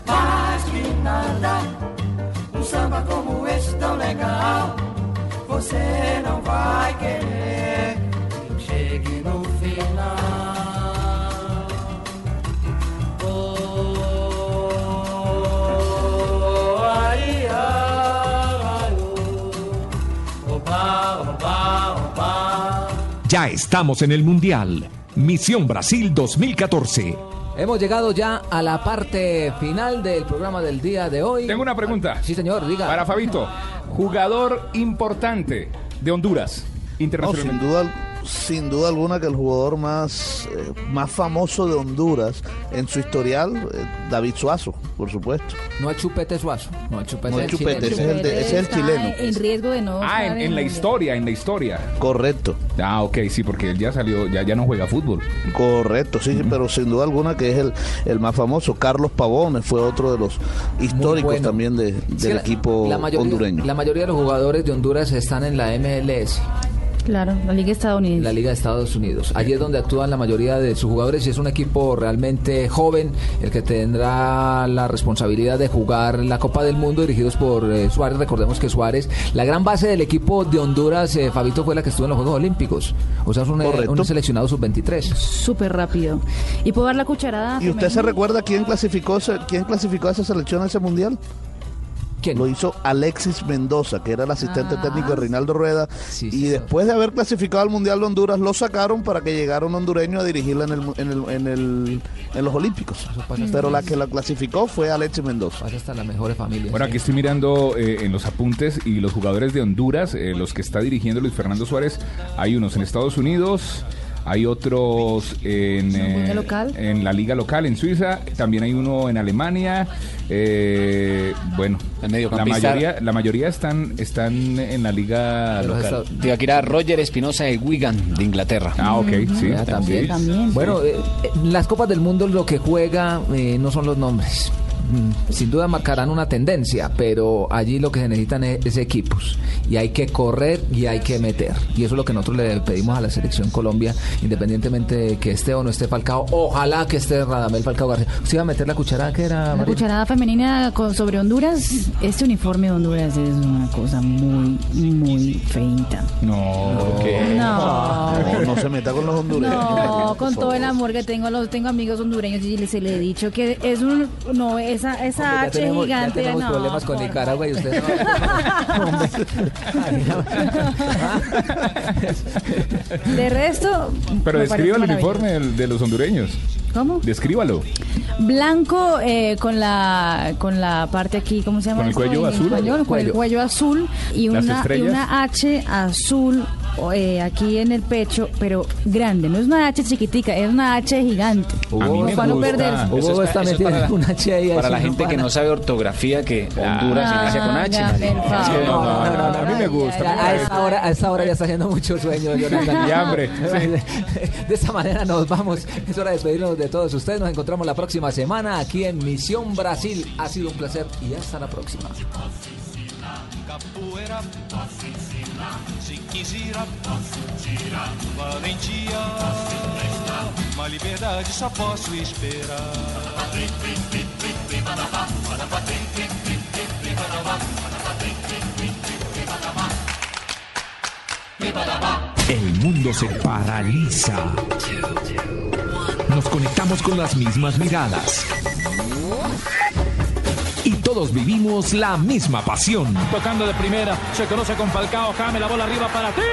Mais que nada, um samba como esse tão legal. Você não vai querer que chegue no final. Ya estamos en el Mundial. Misión Brasil 2014. Hemos llegado ya a la parte final del programa del día de hoy. Tengo una pregunta. Sí, señor, diga. Para Fabito, jugador importante de Honduras, No, internacionalmente. sin duda, sin duda alguna que el jugador más, eh, más famoso de Honduras en su historial, eh, David Suazo, por supuesto. No es Chupete Suazo. No es Chupete. No es Chupete, ese es el, de- ese es el chileno. En riesgo de no. Ah, en, la historia, en la historia. Correcto. Ah, ok, sí, porque él ya salió, ya, ya no juega fútbol. Correcto, sí, pero sin duda alguna que es el, el más famoso. Carlos Pavones fue otro de los históricos bueno. también de- Es que del la- equipo la mayoría, hondureño. La mayoría de los jugadores de Honduras están en la MLS, Claro, la Liga Estadounidense. la Liga de Estados Unidos. Allí es donde actúan la mayoría de sus jugadores y es un equipo realmente joven el que tendrá la responsabilidad de jugar la Copa del Mundo dirigidos por eh, Suárez. Recordemos que Suárez, la gran base del equipo de Honduras, eh, Fabito, fue la que estuvo en los Juegos Olímpicos. O sea, es un, eh, un seleccionado sub-23. Súper rápido. ¿Y puedo dar la cucharada? ¿Y usted se recuerda quién clasificó, quién clasificó a esa selección a ese mundial? ¿Quién? Lo hizo Alexis Mendoza, que era el asistente Ah. técnico de Reinaldo Rueda. Sí, y sí, después de haber clasificado al Mundial de Honduras, lo sacaron para que llegara un hondureño a dirigirla en, el, en, el- en, el- en los Olímpicos. Pero la que la clasificó fue Alexis Mendoza. Pasa hasta las mejores familias. Bueno, aquí estoy mirando eh, en los apuntes y los jugadores de Honduras, eh, los que está dirigiendo Luis Fernando Suárez, hay unos en Estados Unidos, hay otros en, eh, local? en la liga local en Suiza, también hay uno en Alemania. eh, bueno, la mayoría, la mayoría están, están en la liga local. Tibaquira Roger Espinosa de Wigan, de Inglaterra. Ah, ok, sí. También. Bueno, eh, eh, las Copas del Mundo lo que juega eh, no son los nombres. Mm, Sin duda marcarán una tendencia, pero allí lo que se necesitan es, es equipos. Y hay que correr y hay que meter. Y eso es lo que nosotros le pedimos a la selección Colombia, independientemente de que esté o no esté Falcao. Ojalá que esté Radamel Falcao García. ¿Usted iba a meter la cucharada que era? La cucharada femenina con, sobre Honduras. Este uniforme de Honduras es una cosa muy, muy feita. No, No. No, no se meta con los hondureños. No, con todo el amor que tengo, los tengo amigos hondureños y les, se le he dicho que es un no esa esa H tenemos, ya gigante tenemos no, problemas con por Nicaragua y usted no. De resto, Pero describa el uniforme de los hondureños. ¿Cómo? Descríbalo. Blanco eh, con la con la parte aquí, ¿cómo se llama? ¿Con el cuello azul? español? Con el Cuello. azul y una, y una H azul eh, aquí en el pecho, pero grande. No es una H chiquitica, es una H gigante. A mí me para no gusta. perderse. Hugo Eso es está metiendo una H ahí. Para la gente que no sabe ortografía, que Honduras Ah, inicia con H. favor. No, no, no, no, a mí me gusta. a esta, hora, a esta hora ya está haciendo mucho sueño, Jonathan. Y hambre, De esta manera nos vamos. Es hora de despedirnos de todos ustedes. Nos encontramos la próxima semana aquí en Misión Brasil. Ha sido un placer y hasta la próxima. Se quiser, posso tirar. Valentia, uma liberdade só posso esperar. El mundo se paraliza. Nos conectamos con las mismas miradas. Todos vivimos la misma pasión. Tocando de primera, se conoce con Falcao, Jame, la bola arriba para Tío.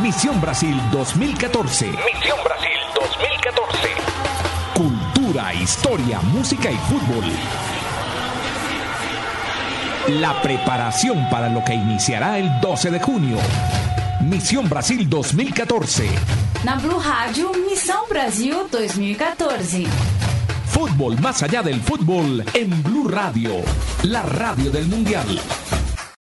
Misión Brasil 2014. Misión Brasil 2014. Cultura, historia, música y fútbol. La preparación para lo que iniciará el 12 de junio. Misión Brasil 2014. Na Blue Rádio, Missão Brasil 2014. Fútbol más allá del fútbol en Blue Radio, la radio del Mundial.